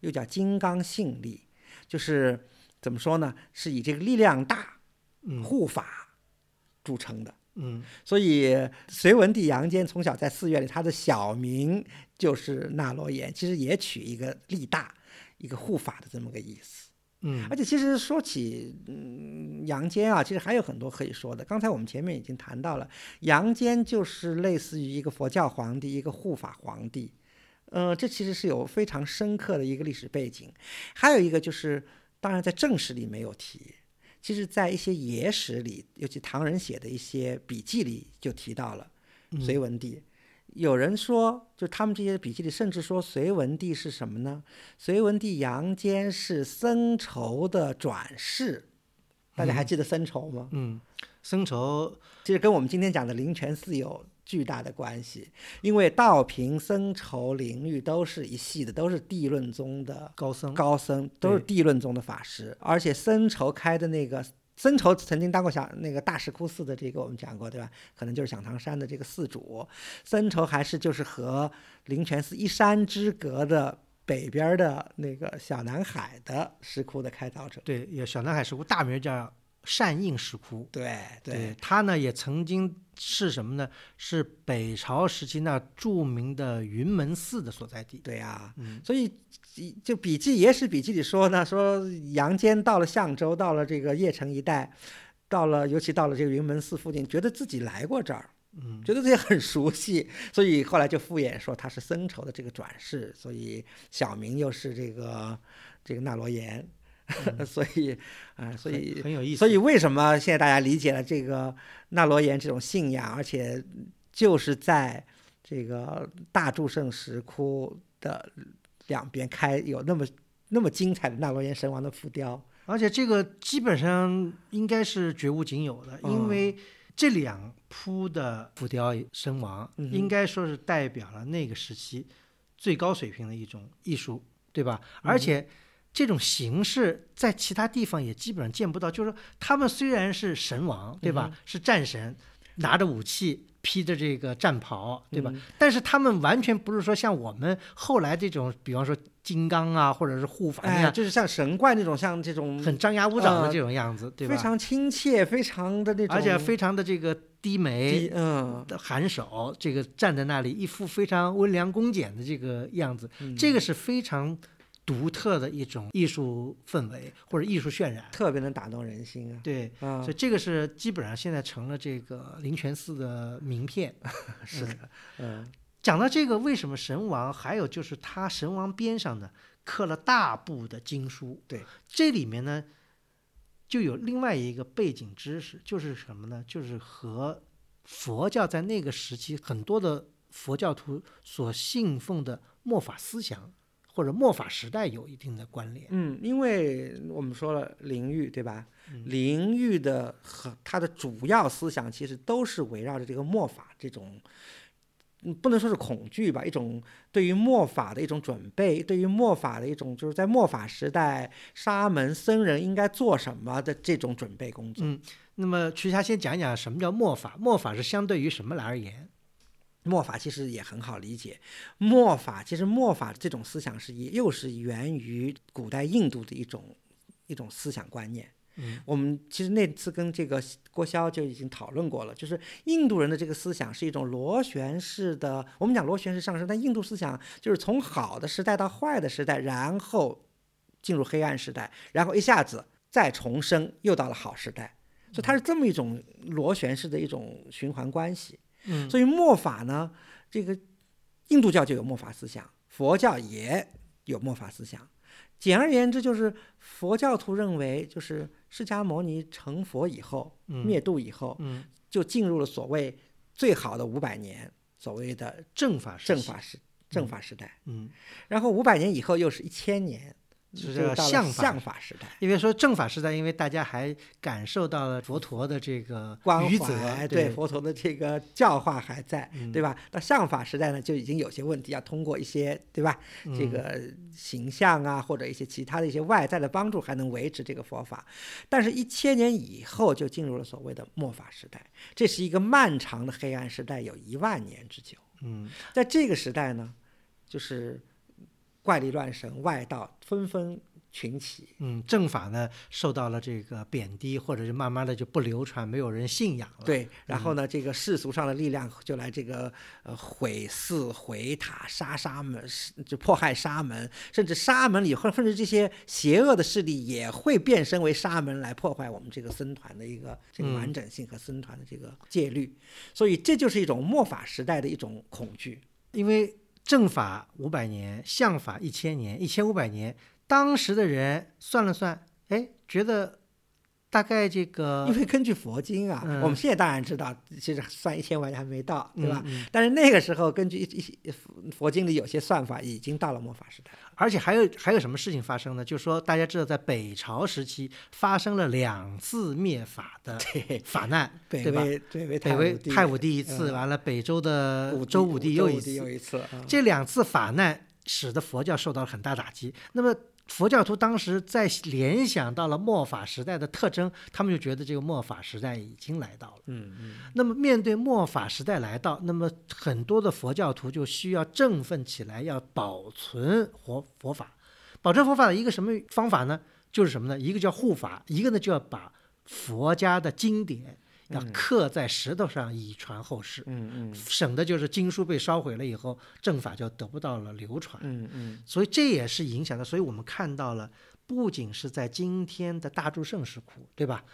又叫金刚性力，就是怎么说呢？是以这个力量大、嗯护法著称的。嗯所以隋文帝杨坚从小在寺院里，他的小名就是纳罗延，其实也取一个力大、一个护法的这么个意思。嗯而且其实说起嗯杨坚啊，其实还有很多可以说的。刚才我们前面已经谈到了，杨坚就是类似于一个佛教皇帝，一个护法皇帝。呃，这其实是有非常深刻的一个历史背景。还有一个就是，当然在正史里没有提，其实在一些野史里，尤其唐人写的一些笔记里就提到了嗯隋文帝。有人说，就他们这些笔记里，甚至说隋文帝是什么呢？隋文帝杨坚是僧稠的转世。大家还记得僧稠吗？嗯，僧稠其实跟我们今天讲的灵泉寺有巨大的关系，因为道平、僧稠、灵玉都是一系的，都是地论宗的高僧，高僧，都是地论宗的法师，而且僧稠开的那个。僧稠曾经当过小那个大石窟寺的这个我们讲过对吧？可能就是响堂山的这个寺主。僧稠还是就是和灵泉寺一山之隔的北边的那个小南海的石窟的开凿者。对，有小南海石窟，大名叫善应石窟。对对，他呢也曾经是什么呢？是北朝时期那著名的云门寺的所在地。对呀、嗯所以就笔记野史笔记里说呢，说杨坚到了象州，到了这个邺城一带，到了尤其到了这个云门寺附近，觉得自己来过这儿，嗯，觉得自己很熟悉，所以后来就敷衍说他是僧稠的这个转世，所以小名又是这个这个纳罗延，所以啊、所以很很有意思。所以为什么现在大家理解了这个纳罗延这种信仰，而且就是在这个大祝圣石窟的两边开有那么那么精彩的纳罗延神王的浮雕？而且这个基本上应该是绝无仅有的，嗯因为这两铺的浮雕身亡，应该说是代表了那个时期最高水平的一种艺术，对吧？而且这种形式在其他地方也基本上见不到。就是说，他们虽然是神王，对吧？是战神，拿着武器。披着这个战袍，对吧？嗯但是他们完全不是说像我们后来这种，比方说金刚啊，或者是护法那哎，样，就是像神怪那种，像这种很张牙舞爪的呃这种样子，对吧？非常亲切，非常的那种，而且非常的这个低眉低嗯，的颔首，这个站在那里一副非常温良恭俭的这个样子，嗯这个是非常独特的一种艺术氛围或者艺术渲染。特别能打动人心啊。对，啊所以，这个是基本上现在成了这个灵泉寺的名片。是的，嗯讲到这个，为什么神王？还有就是他神王边上呢刻了大部的经书。对，这里面呢就有另外一个背景知识，就是什么呢？就是和佛教在那个时期很多的佛教徒所信奉的末法思想或者末法时代有一定的关联。嗯，因为我们说了灵域，对吧？灵域的和它的主要思想其实都是围绕着这个末法这种，嗯，不能说是恐惧吧，一种对于末法的一种准备，对于末法的一种就是在末法时代沙门僧人应该做什么的这种准备工作。嗯，那么曲霞先讲讲什么叫末法？末法是相对于什么来而言？末法其实也很好理解，末法其实末法这种思想是也又是源于古代印度的一种一种思想观念。嗯，我们其实那次跟这个郭霄就已经讨论过了，就是印度人的这个思想是一种螺旋式的，我们讲螺旋式上升，但印度思想就是从好的时代到坏的时代，然后进入黑暗时代，然后一下子再重生，又到了好时代，所以它是这么一种螺旋式的一种循环关系。嗯，所以末法呢，这个印度教就有末法思想，佛教也有末法思想。简而言之，就是佛教徒认为，就是释迦牟尼成佛以后，嗯。灭度以后，嗯，就进入了所谓最好的五百年，所谓的正法，正法时正法时代。嗯，然后五百年以后又是一千年，是就到了相法相法时代。因为说正法时代，因为大家还感受到了佛陀的这个关余怀，泽，对佛陀的这个教化还在，嗯对吧？到相法时代呢，就已经有些问题，要通过一些，对吧？这嗯个形象啊，或者一些其他的一些外在的帮助，还能维持这个佛法。但是，一千年以后就进入了所谓的末法时代，这是一个漫长的黑暗时代，有一万年之久。嗯在这个时代呢，就是怪力乱神、外道纷纷群起，嗯，正法呢受到了这个贬低，或者是慢慢的就不流传，没有人信仰了。，对，然后呢，这个世俗上的力量就来这个呃毁寺、毁塔、杀沙门，是就迫害沙门，甚至沙门里或甚至这些邪恶的势力也会变身为沙门来破坏我们这个僧团的一个这个嗯完整性和僧团的这个戒律，所以这就是一种末法时代的一种恐惧。因为正法五百年，相法一千年，一千五百年，当时的人算了算，哎，觉得大概这个因为根据佛经啊，嗯我们现在当然知道，其实算一千万还没到，对吧？嗯嗯但是那个时候，根据一一些佛经里有些算法，已经到了末法时代了。而且还有还有什么事情发生呢？就是说，大家知道，在北朝时期发生了两次灭法的，法难，北对吧？北魏太武帝一次，嗯完了北周的周武帝又一帝又次，一次，啊这两次法难使得佛教受到了很大打击。那么佛教徒当时在联想到了末法时代的特征，他们就觉得这个末法时代已经来到了。嗯嗯那么面对末法时代来到，那么很多的佛教徒就需要振奋起来，要保存佛佛法。保存佛法的一个什么方法呢？就是什么呢？一个叫护法，一个呢就要把佛家的经典要刻在石头上，以传后世。嗯嗯省的就是经书被烧毁了以后，正法就得不到了流传。嗯嗯所以这也是影响的。所以我们看到了，不仅是在今天的大柱圣石窟，对吧？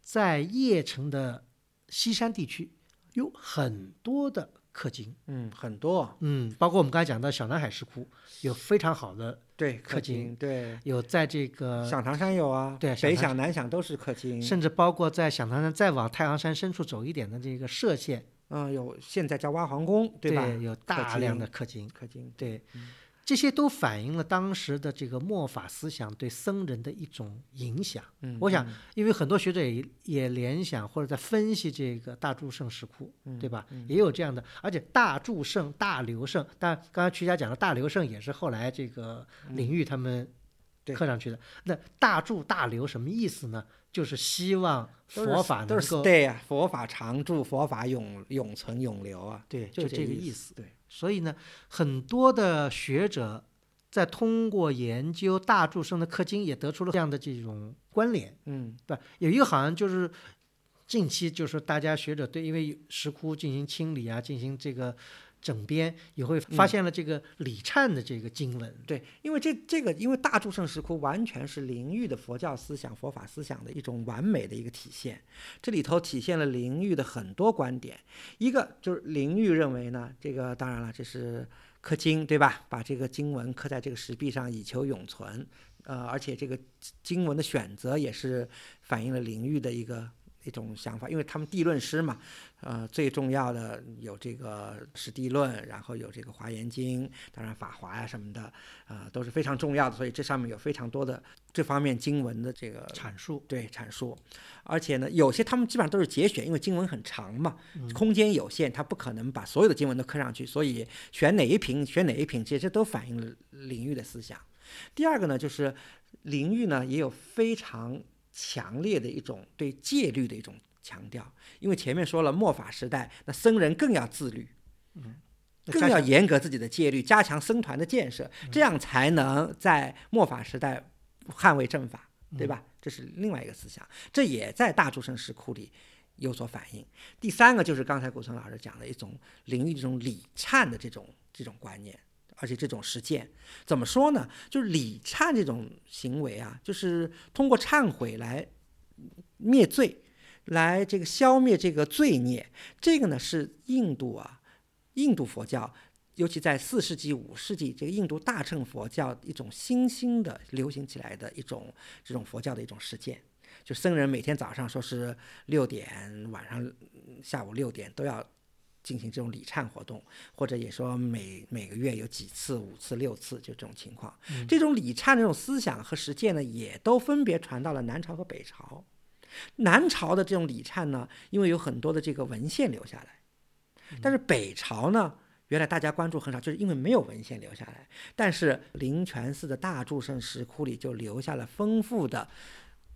在邺城的西山地区有很多的刻经，嗯，很多。嗯，包括我们刚才讲到小南海石窟，有非常好的，对氪金金，对，有在这个，响堂山有啊，对北响南响都是氪金，甚至包括在响堂山再往太行山深处走一点的这个歙县，嗯，有现在叫挖皇宫，对吧？有大量的氪金。氪金，对，这些都反映了当时的这个末法思想对僧人的一种影响。嗯，我想嗯，因为很多学者也也联想或者在分析这个大柱圣石窟，嗯对吧？也有这样的，而且大柱圣、大刘圣，但刚才曲家讲的大刘圣也是后来这个领域他们刻上去的。那大柱大刘什么意思呢？就是希望佛法能够 stay 啊，佛法常驻，佛法永永存永留啊，对，就就这个意意思。对，所以呢，很多的学者在通过研究大柱生的刻经，也得出了这样的这种关联。嗯对？有一个好像就是近期就是大家学者对因为石窟进行清理啊，进行这个整编，也会发现了这个李忏的这个经文。对，因为这这个，因为大柱圣石窟完全是灵域的佛教思想、佛法思想的一种完美的一个体现。这里头体现了灵域的很多观点。一个就是灵域认为呢，这个当然了，这是刻经，对吧？把这个经文刻在这个石壁上，以求永存。呃，而且这个经文的选择也是反映了灵域的一个一种想法，因为他们地论师嘛，呃，最重要的有这个史地论，然后有这个华严经，当然法华呀、什么的，呃，都是非常重要的，所以这上面有非常多的这方面经文的这个阐述，对阐述，而且呢，有些他们基本上都是节选，因为经文很长嘛，空间有限，他不可能把所有的经文都刻上去，所以选哪一品选哪一品，其实都反映了领域的思想。第二个呢，就是灵域呢也有非常强烈的一种对戒律的一种强调，因为前面说了末法时代，那僧人更要自律，嗯更要严格自己的戒律，加强僧团的建设，这样才能在末法时代捍卫正法，对吧？这是另外一个思想，这也在大诸圣石窟里有所反映。第三个就是刚才古村老师讲的一种灵域这种礼忏的这种这种观念，而且这种实践，怎么说呢？就是礼忏这种行为啊，就是通过忏悔来灭罪，来这个消灭这个罪孽。这个呢是印度啊，印度佛教，尤其在四世纪、五世纪，这个印度大乘佛教一种新兴的流行起来的一种这种佛教的一种实践。就僧人每天早上说是六点，晚上下午六点都要进行这种礼忏活动，或者也说每每个月有几次、五次、六次，就这种情况。这种礼忏这种思想和实践呢，也都分别传到了南朝和北朝。南朝的这种礼忏呢，因为有很多的这个文献留下来，但是北朝呢，原来大家关注很少，就是因为没有文献留下来。但是灵泉寺的大柱圣石窟里就留下了丰富的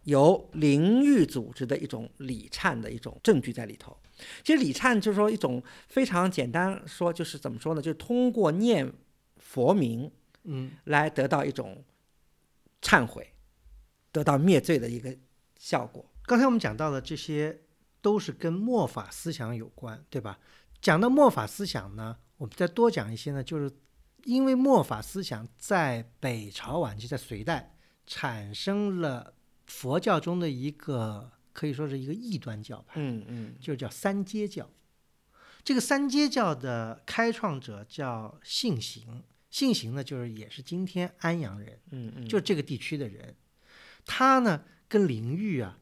由灵域组织的一种礼忏的一种证据在里头。其实礼忏就是说一种非常简单说，就是怎么说呢？就是通过念佛名嗯，来得到一种忏悔，得到灭罪的一个效果。刚才我们讲到的这些都是跟末法思想有关，对吧？讲到末法思想呢，我们再多讲一些呢，就是因为末法思想在北朝晚期，在隋代产生了佛教中的一个可以说是一个异端教派，嗯嗯就叫三阶教。这个三阶教的开创者叫信行，信行呢就是也是今天安阳人。嗯嗯，就这个地区的人，他呢跟灵域啊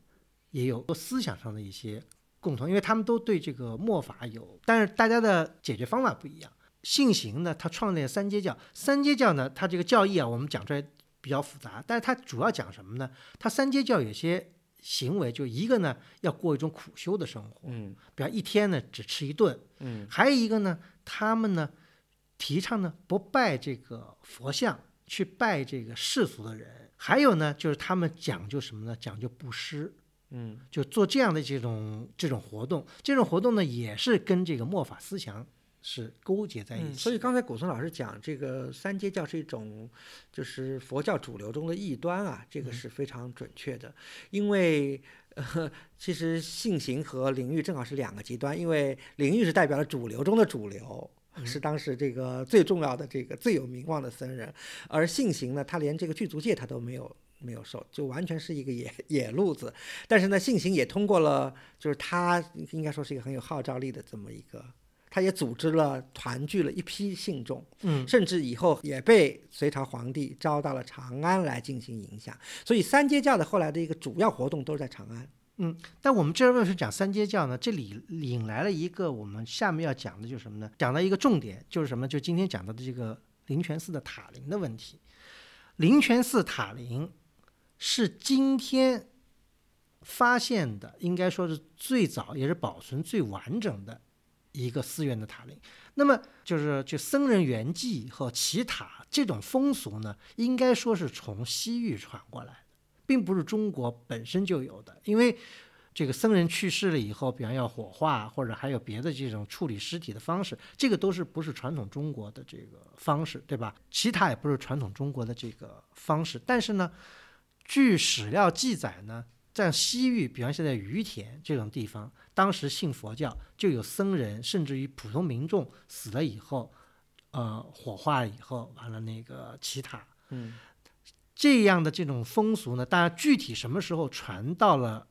也有思想上的一些共同，因为他们都对这个末法有，但是大家的解决方法不一样。信行呢，他创立三阶教，三阶教呢，他这个教义啊，我们讲出来比较复杂，但是它主要讲什么呢？它三阶教有些行为，就一个呢，要过一种苦修的生活，嗯比方一天呢只吃一顿，嗯还有一个呢，他们呢提倡呢不拜这个佛像，去拜这个世俗的人。还有呢，就是他们讲究什么呢？讲究布施，嗯就做这样的这种这种活动。这种活动呢，也是跟这个末法思想是勾结在一嗯，起。所以刚才古松老师讲，这个三阶教是一种就是佛教主流中的异端啊，这个是非常准确的，因为。呃，其实性行和灵域正好是两个极端，因为灵域是代表了主流中的主流，是当时这个最重要的这个最有名望的僧人，而性行呢，他连这个具足戒他都没有没有受，就完全是一个野野路子。但是呢，性行也通过了，就是他应该说是一个很有号召力的这么一个，他也组织了团聚了一批信众，嗯，甚至以后也被隋朝皇帝招到了长安来进行影响。所以三阶教的后来的一个主要活动都是在长安。嗯但我们这儿为什么讲三阶教呢？这里引来了一个我们下面要讲的就是什么呢？讲到一个重点，就是什么？就今天讲到的这个灵泉寺的塔林的问题。灵泉寺塔林是今天发现的，应该说是最早也是保存最完整的一个寺院的塔林。那么就是就僧人圆寂和祈塔这种风俗呢，应该说是从西域传过来的。并不是中国本身就有的，因为这个僧人去世了以后，比方要火化，或者还有别的这种处理尸体的方式，这个都是不是传统中国的这个方式，对吧？其他也不是传统中国的这个方式。但是呢，据史料记载呢，在西域，比方现在于田这种地方，当时信佛教，就有僧人，甚至于普通民众死了以后，呃，火化了以后，完了那个乞塔，嗯这样的这种风俗呢，当然具体什么时候传到了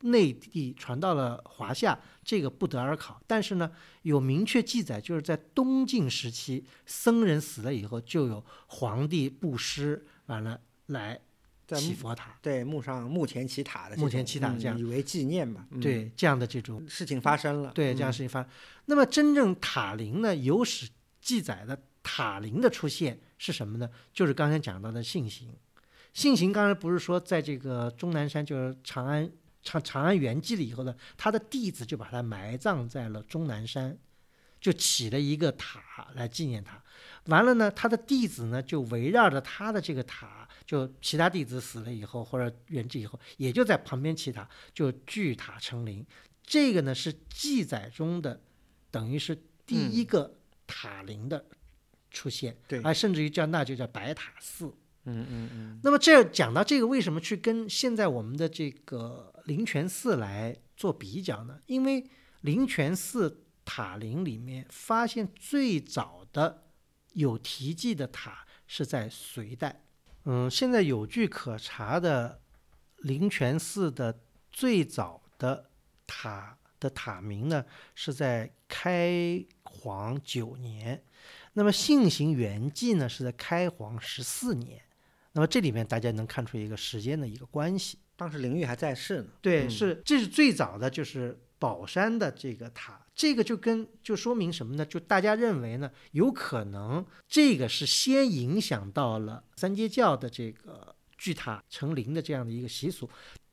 内地、传到了华夏，这个不得而考。但是呢，有明确记载，就是在东晋时期，僧人死了以后，就有皇帝布施，完了来在起佛塔，对墓上墓前起塔的墓前起塔这样嗯以为纪念吧。嗯对这样的这种事情发生了，对这样嗯事情发生。那么真正塔林呢，有史记载的塔林的出现是什么呢？就是刚才讲到的信行。信行刚才不是说在这个终南山，就是长安长长安圆寂了以后呢，他的弟子就把他埋葬在了终南山，就起了一个塔来纪念他。完了呢，他的弟子呢就围绕着他的这个塔，就其他弟子死了以后或者圆寂以后，也就在旁边起塔，就聚塔成林。这个呢是记载中的，等于是第一个塔林的出现，对啊，甚至于叫那就叫白塔寺。嗯嗯嗯那么这讲到这个，为什么去跟现在我们的这个灵泉寺来做比较呢？因为灵泉寺塔林里面发现最早的有题记的塔是在隋代。嗯，现在有据可查的灵泉寺的最早的塔的塔名呢，是在开皇九年。那么信行圆寂呢，是在开皇十四年。那么这里面大家能看出一个时间的一个关系。当时灵玉还在世呢。对，嗯是这是最早的就是宝山的这个塔，这个就跟就说明什么呢？就大家认为呢，有可能这个是先影响到了三阶教的这个聚塔成林的这样的一个习俗，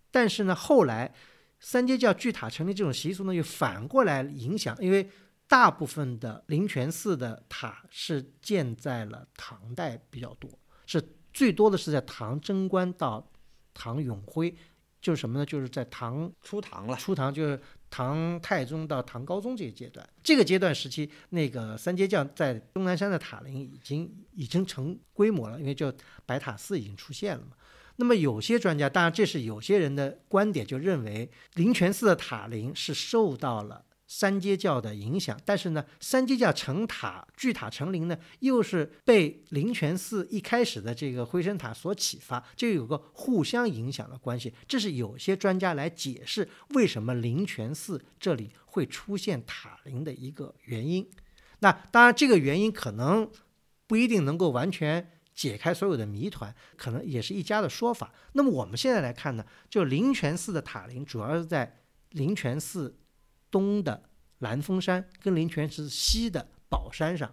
但是呢，后来三阶教聚塔成林这种习俗呢，又反过来影响，因为大部分的灵泉寺的塔是建在了唐代比较多，是最多的是在唐贞观到唐永徽，就是什么呢？就是在唐初唐了。初唐，就是唐太宗到唐高宗这个阶段。这个阶段时期，那个三阶教在终南山的塔林已经已经成规模了，因为就白塔寺已经出现了嘛。那么有些专家，当然这是有些人的观点，就认为灵泉寺的塔林是受到了三阶教的影响，但是呢，三阶教成塔、聚塔成林呢，又是被灵泉寺一开始的这个灰神塔所启发，就有个互相影响的关系。这是有些专家来解释为什么灵泉寺这里会出现塔林的一个原因。那当然，这个原因可能不一定能够完全解开所有的谜团，可能也是一家的说法。那么我们现在来看呢，就灵泉寺的塔林主要是在灵泉寺东的蓝峰山跟灵泉寺西的宝山上。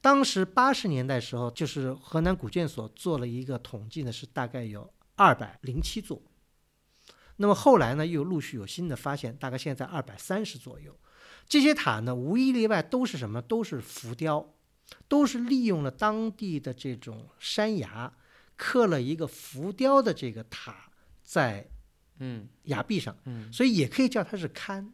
当时八十年代时候，就是河南古建所做了一个统计呢，是大概有二百零七座。那么后来呢，又陆续有新的发现，大概现在二百三十左右。这些塔呢，无一例外都是什么？都是浮雕，都是利用了当地的这种山崖，刻了一个浮雕的这个塔在嗯崖壁上，嗯所以也可以叫它是龛，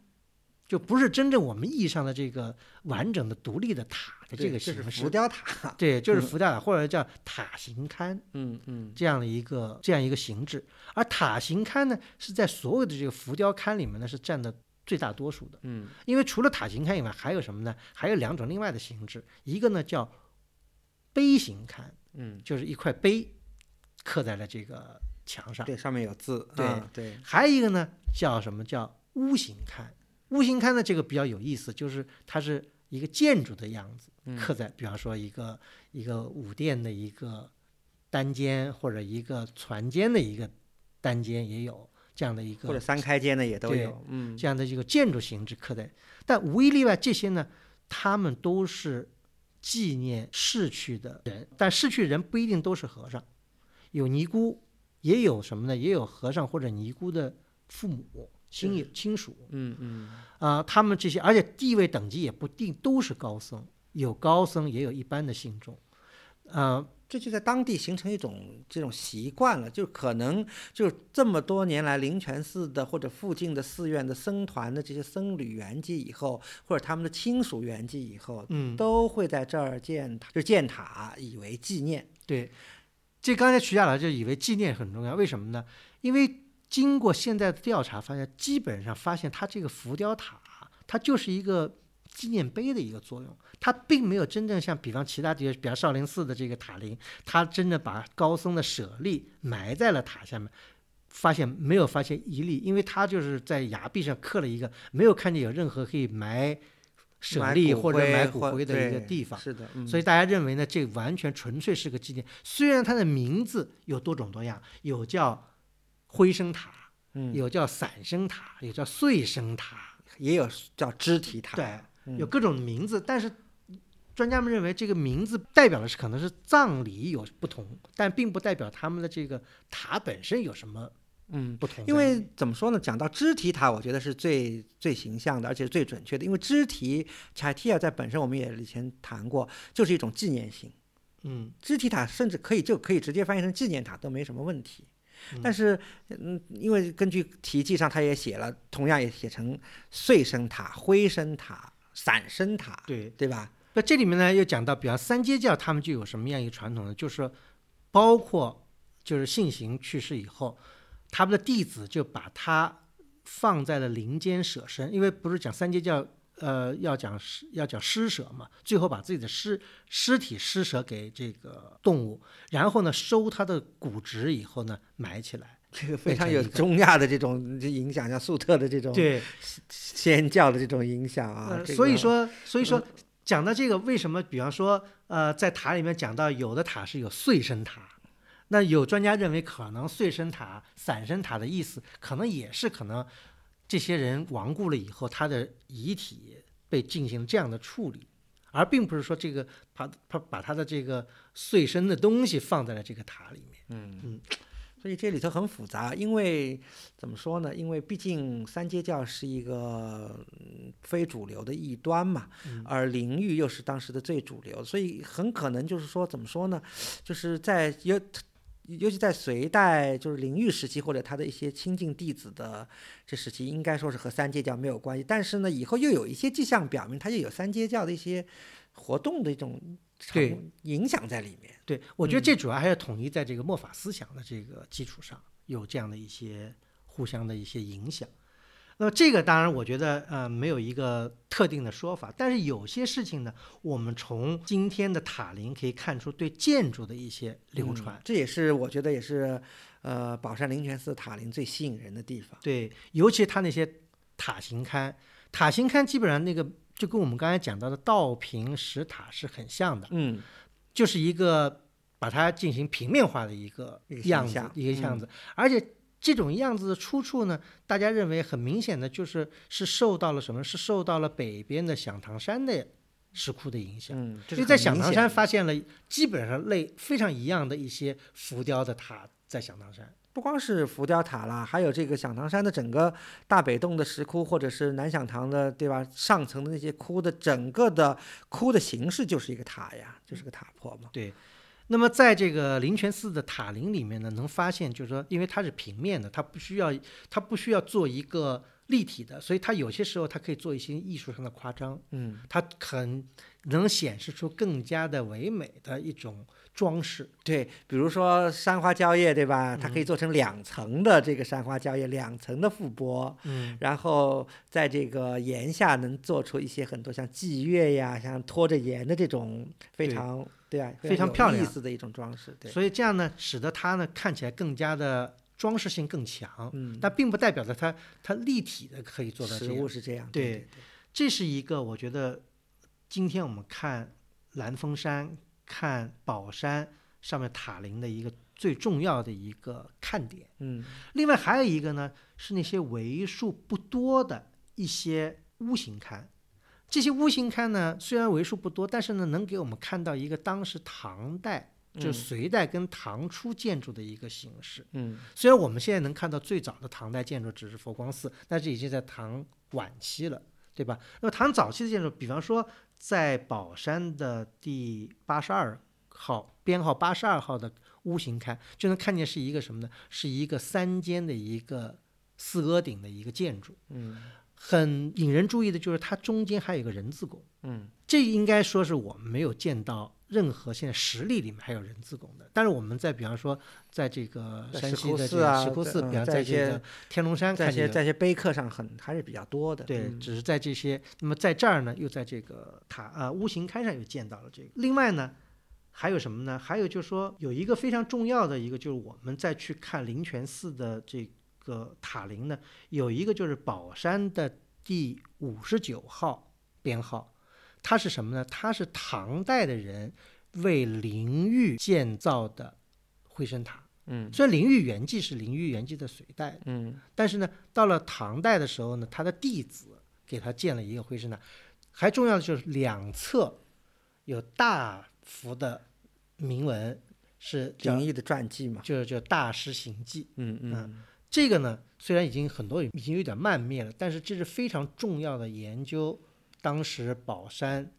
就不是真正我们意义上的这个完整的独立的塔的这个形式。浮雕塔。对，就是嗯浮雕塔或者叫塔形龛嗯嗯这样的一个这样一个形制，而塔形龛呢是在所有的这个浮雕龛里面呢是占的最大多数的。嗯因为除了塔形龛以外，还有什么呢？还有两种另外的形制，一个呢叫碑形龛，嗯，就是一块碑刻在了这个墙上；对，上面有字。对啊对，还有一个呢叫什么叫屋形龛。屋形龛呢这个比较有意思，就是它是一个建筑的样子，嗯刻在比方说一个一个舞殿的一个单间或者一个船间的一个单间也有这样的一个或者三开间的也都有。嗯这样的一个建筑形制刻在，但无一例外，这些呢，他们都是纪念逝去的人，但逝去人不一定都是和尚，有尼姑，也有什么呢？也有和尚或者尼姑的父母、亲友亲属嗯嗯啊、他们这些，而且地位等级也不定都是高僧，有高僧，也有一般的信众，啊、这就在当地形成一种这种习惯了，就可能就这么多年来，灵泉寺的或者附近的寺院的僧团的这些僧侣圆寂以后，或者他们的亲属圆寂以后，嗯，都会在这儿建塔，就建塔以为纪念。对，这刚才徐亚老师就以为纪念很重要，为什么呢？因为经过现在的调查，发现基本上发现它这个浮雕塔，它就是一个纪念碑的一个作用，它并没有真正像比方其他地方，比方少林寺的这个塔林，它真的把高僧的舍利埋在了塔下面。发现没有发现一例，因为它就是在崖壁上刻了一个，没有看见有任何可以埋舍利或者埋骨灰的一个地方。是的，嗯、所以大家认为呢，这完全纯粹是个纪念。虽然它的名字有多种多样，有叫灰生塔，嗯有叫散生塔，有叫碎生塔，也有叫肢体塔。对，嗯有各种名字。但是专家们认为，这个名字代表的是可能是葬礼有不同，但并不代表他们的这个塔本身有什么嗯。不同。因为怎么说呢？讲到肢体塔，我觉得是最最形象的，而且是最准确的。因为肢体 chaitya 在本身我们也以前谈过，就是一种纪念性。嗯，肢体塔甚至可以就可以直接翻译成纪念塔都没什么问题。嗯但是，嗯，因为根据题记上他也写了，同样也写成碎生塔、灰生塔、散生塔，对。对吧？那这里面呢，又讲到，比方三阶教他们就有什么样一个传统呢？就是说包括就是信行去世以后，他们的弟子就把他放在了林间舍身，因为不是讲三阶教。呃，要讲施要讲施舍嘛，最后把自己的尸尸体施舍给这个动物，然后呢收它的骨殖以后呢埋起来。这个非常有中亚的这种影响，像粟特的这种对，仙教的这种影响啊。呃，这个所以说，所以说讲到这个，为什么比方说，呃，在塔里面讲到有的塔是有碎身塔，那有专家认为可能碎身塔、散身塔的意思，可能也是可能这些人亡故了以后，他的遗体被进行这样的处理，而并不是说这个把把把他的这个碎身的东西放在了这个塔里面。嗯嗯，所以这里头很复杂，因为怎么说呢？因为毕竟三阶教是一个嗯非主流的异端嘛，嗯而灵域又是当时的最主流，所以很可能就是说，怎么说呢？就是在尤尤其在隋代，就是灵域时期或者他的一些亲近弟子的这时期，应该说是和三阶教没有关系。但是呢，以后又有一些迹象表明，它又有三阶教的一些活动的一种对成影响在里面。对，我觉得这主要还是统一在这个末法思想的这个基础上，有这样的一些互相的一些影响。那么这个当然，我觉得呃没有一个特定的说法，但是有些事情呢，我们从今天的塔林可以看出对建筑的一些流传。嗯这也是我觉得也是，呃，宝山灵泉寺塔林最吸引人的地方。对，尤其它那些塔形龛，塔形龛基本上那个就跟我们刚才讲到的道平石塔是很像的，嗯就是一个把它进行平面化的一个样子一个样子，而且。这种样子的出处呢，大家认为很明显的就是是受到了什么？是受到了北边的响堂山的石窟的影响。嗯，这因为在响堂山发现了基本上类非常一样的一些浮雕的塔，在响堂山。不光是浮雕塔啦，还有这个响堂山的整个大北洞的石窟，或者是南响堂的，对吧？上层的那些窟的整个的窟的形式就是一个塔呀，就是个塔坡嘛。对，那么在这个灵泉寺的塔林里面呢，能发现就是说，因为它是平面的，它不需要它不需要做一个立体的，所以它有些时候它可以做一些艺术上的夸张，嗯，它很能显示出更加的唯美的一种装饰。对，比如说山花蕉叶，对吧？它可以做成两层的这个山花蕉叶，两层的覆钵，嗯，然后在这个檐下能做出一些很多像霁月呀、像拖着檐的这种非常对啊非常漂亮意思的一种装饰。对，所以这样呢，使得它呢看起来更加的装饰性更强，嗯，但并不代表着它它立体的可以做到这实。物是这样。对对对这是一个我觉得今天我们看蓝峰山、看宝山上面塔林的一个最重要的一个看点。嗯另外还有一个呢，是那些为数不多的一些屋形龛。这些屋形龛呢，虽然为数不多，但是呢，能给我们看到一个当时唐代，就嗯隋代跟唐初建筑的一个形式。嗯虽然我们现在能看到最早的唐代建筑只是佛光寺，但是已经在唐晚期了，对吧？那么唐早期的建筑，比方说在宝山的第八十二号编号八十二号的屋形龛，就能看见是一个什么呢？是一个三间的一个四阿顶的一个建筑。嗯很引人注意的就是它中间还有一个人字拱，嗯这应该说是我们没有见到任何现在实例里面还有人字拱的。但是我们在比方说，在这个石山西的这窟寺啊个石窟寺，比方在一些在这个天龙山在些在些碑刻上很还是比较多的。对，嗯只是在这些。那么在这儿呢，又在这个塔啊屋形龛上又见到了这个。另外呢，还有什么呢？还有就是说有一个非常重要的一个，就是我们再去看灵泉寺的这个塔林呢，有一个就是宝山的第五十九号编号，它是什么呢？它是唐代的人为灵玉建造的回声塔。嗯虽然灵玉原迹是灵玉原迹的隋代。嗯但是呢，到了唐代的时候呢，他的弟子给他建了一个回声塔，还重要的就是两侧有大幅的铭文，是灵玉的传记嘛。就是叫大师行记。嗯嗯这个呢，虽然已经很多已经有点漫灭了，但是这是非常重要的研究当时宝山，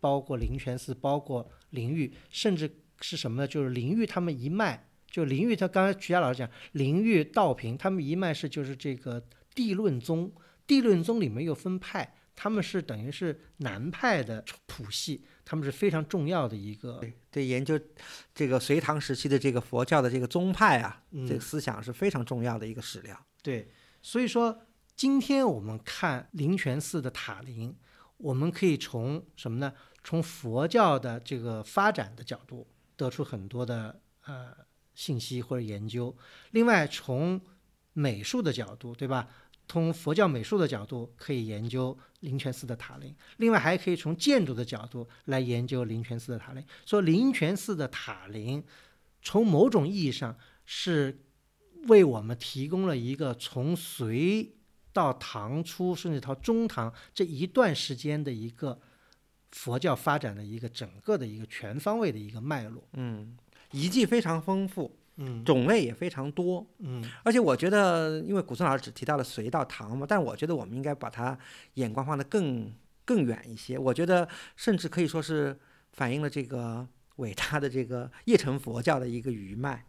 包括灵泉寺，包括灵玉，甚至是什么呢？就是灵玉他们一脉，就灵玉他刚才曲家老师讲，灵玉道平他们一脉是就是这个地论宗，地论宗里面又分派。他们是等于是南派的谱系，他们是非常重要的一个，对对，研究这个隋唐时期的这个佛教的这个宗派啊，嗯这个思想是非常重要的一个史料。对，所以说今天我们看灵泉寺的塔林，我们可以从什么呢？从佛教的这个发展的角度得出很多的呃信息或者研究。另外，从美术的角度，对吧？从佛教美术的角度可以研究灵泉寺的塔林，另外还可以从建筑的角度来研究灵泉寺的塔林。说灵泉寺的塔林，从某种意义上是为我们提供了一个从隋到唐初，甚至到中唐这一段时间的一个佛教发展的一个整个的一个全方位的一个脉络。嗯，遗迹非常丰富，嗯种类也非常多。嗯而且我觉得，因为古村老师只提到了隋到唐嘛，但我觉得我们应该把它眼光放得更更远一些。我觉得甚至可以说是反映了这个伟大的这个邺城佛教的一个余脉。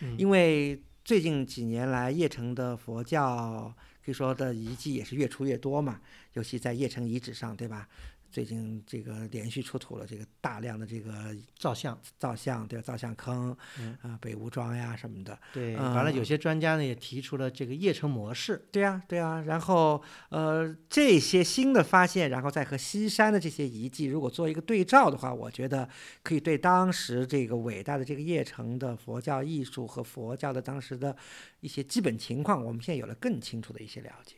嗯因为最近几年来，邺城的佛教可以说的遗迹也是越出越多嘛，尤其在邺城遗址上，对吧？最近这个连续出土了这个大量的这个造像，造像，对？造像坑，啊、嗯北吴庄呀什么的。对，嗯完了有些专家呢也提出了这个邺城模式。对呀、对呀、然后呃，这些新的发现，然后再和西山的这些遗迹，如果做一个对照的话，我觉得可以对当时这个伟大的这个邺城的佛教艺术和佛教的当时的一些基本情况，我们现在有了更清楚的一些了解。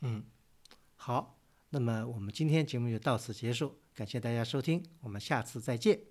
嗯，好，那么我们今天节目就到此结束，感谢大家收听，我们下次再见。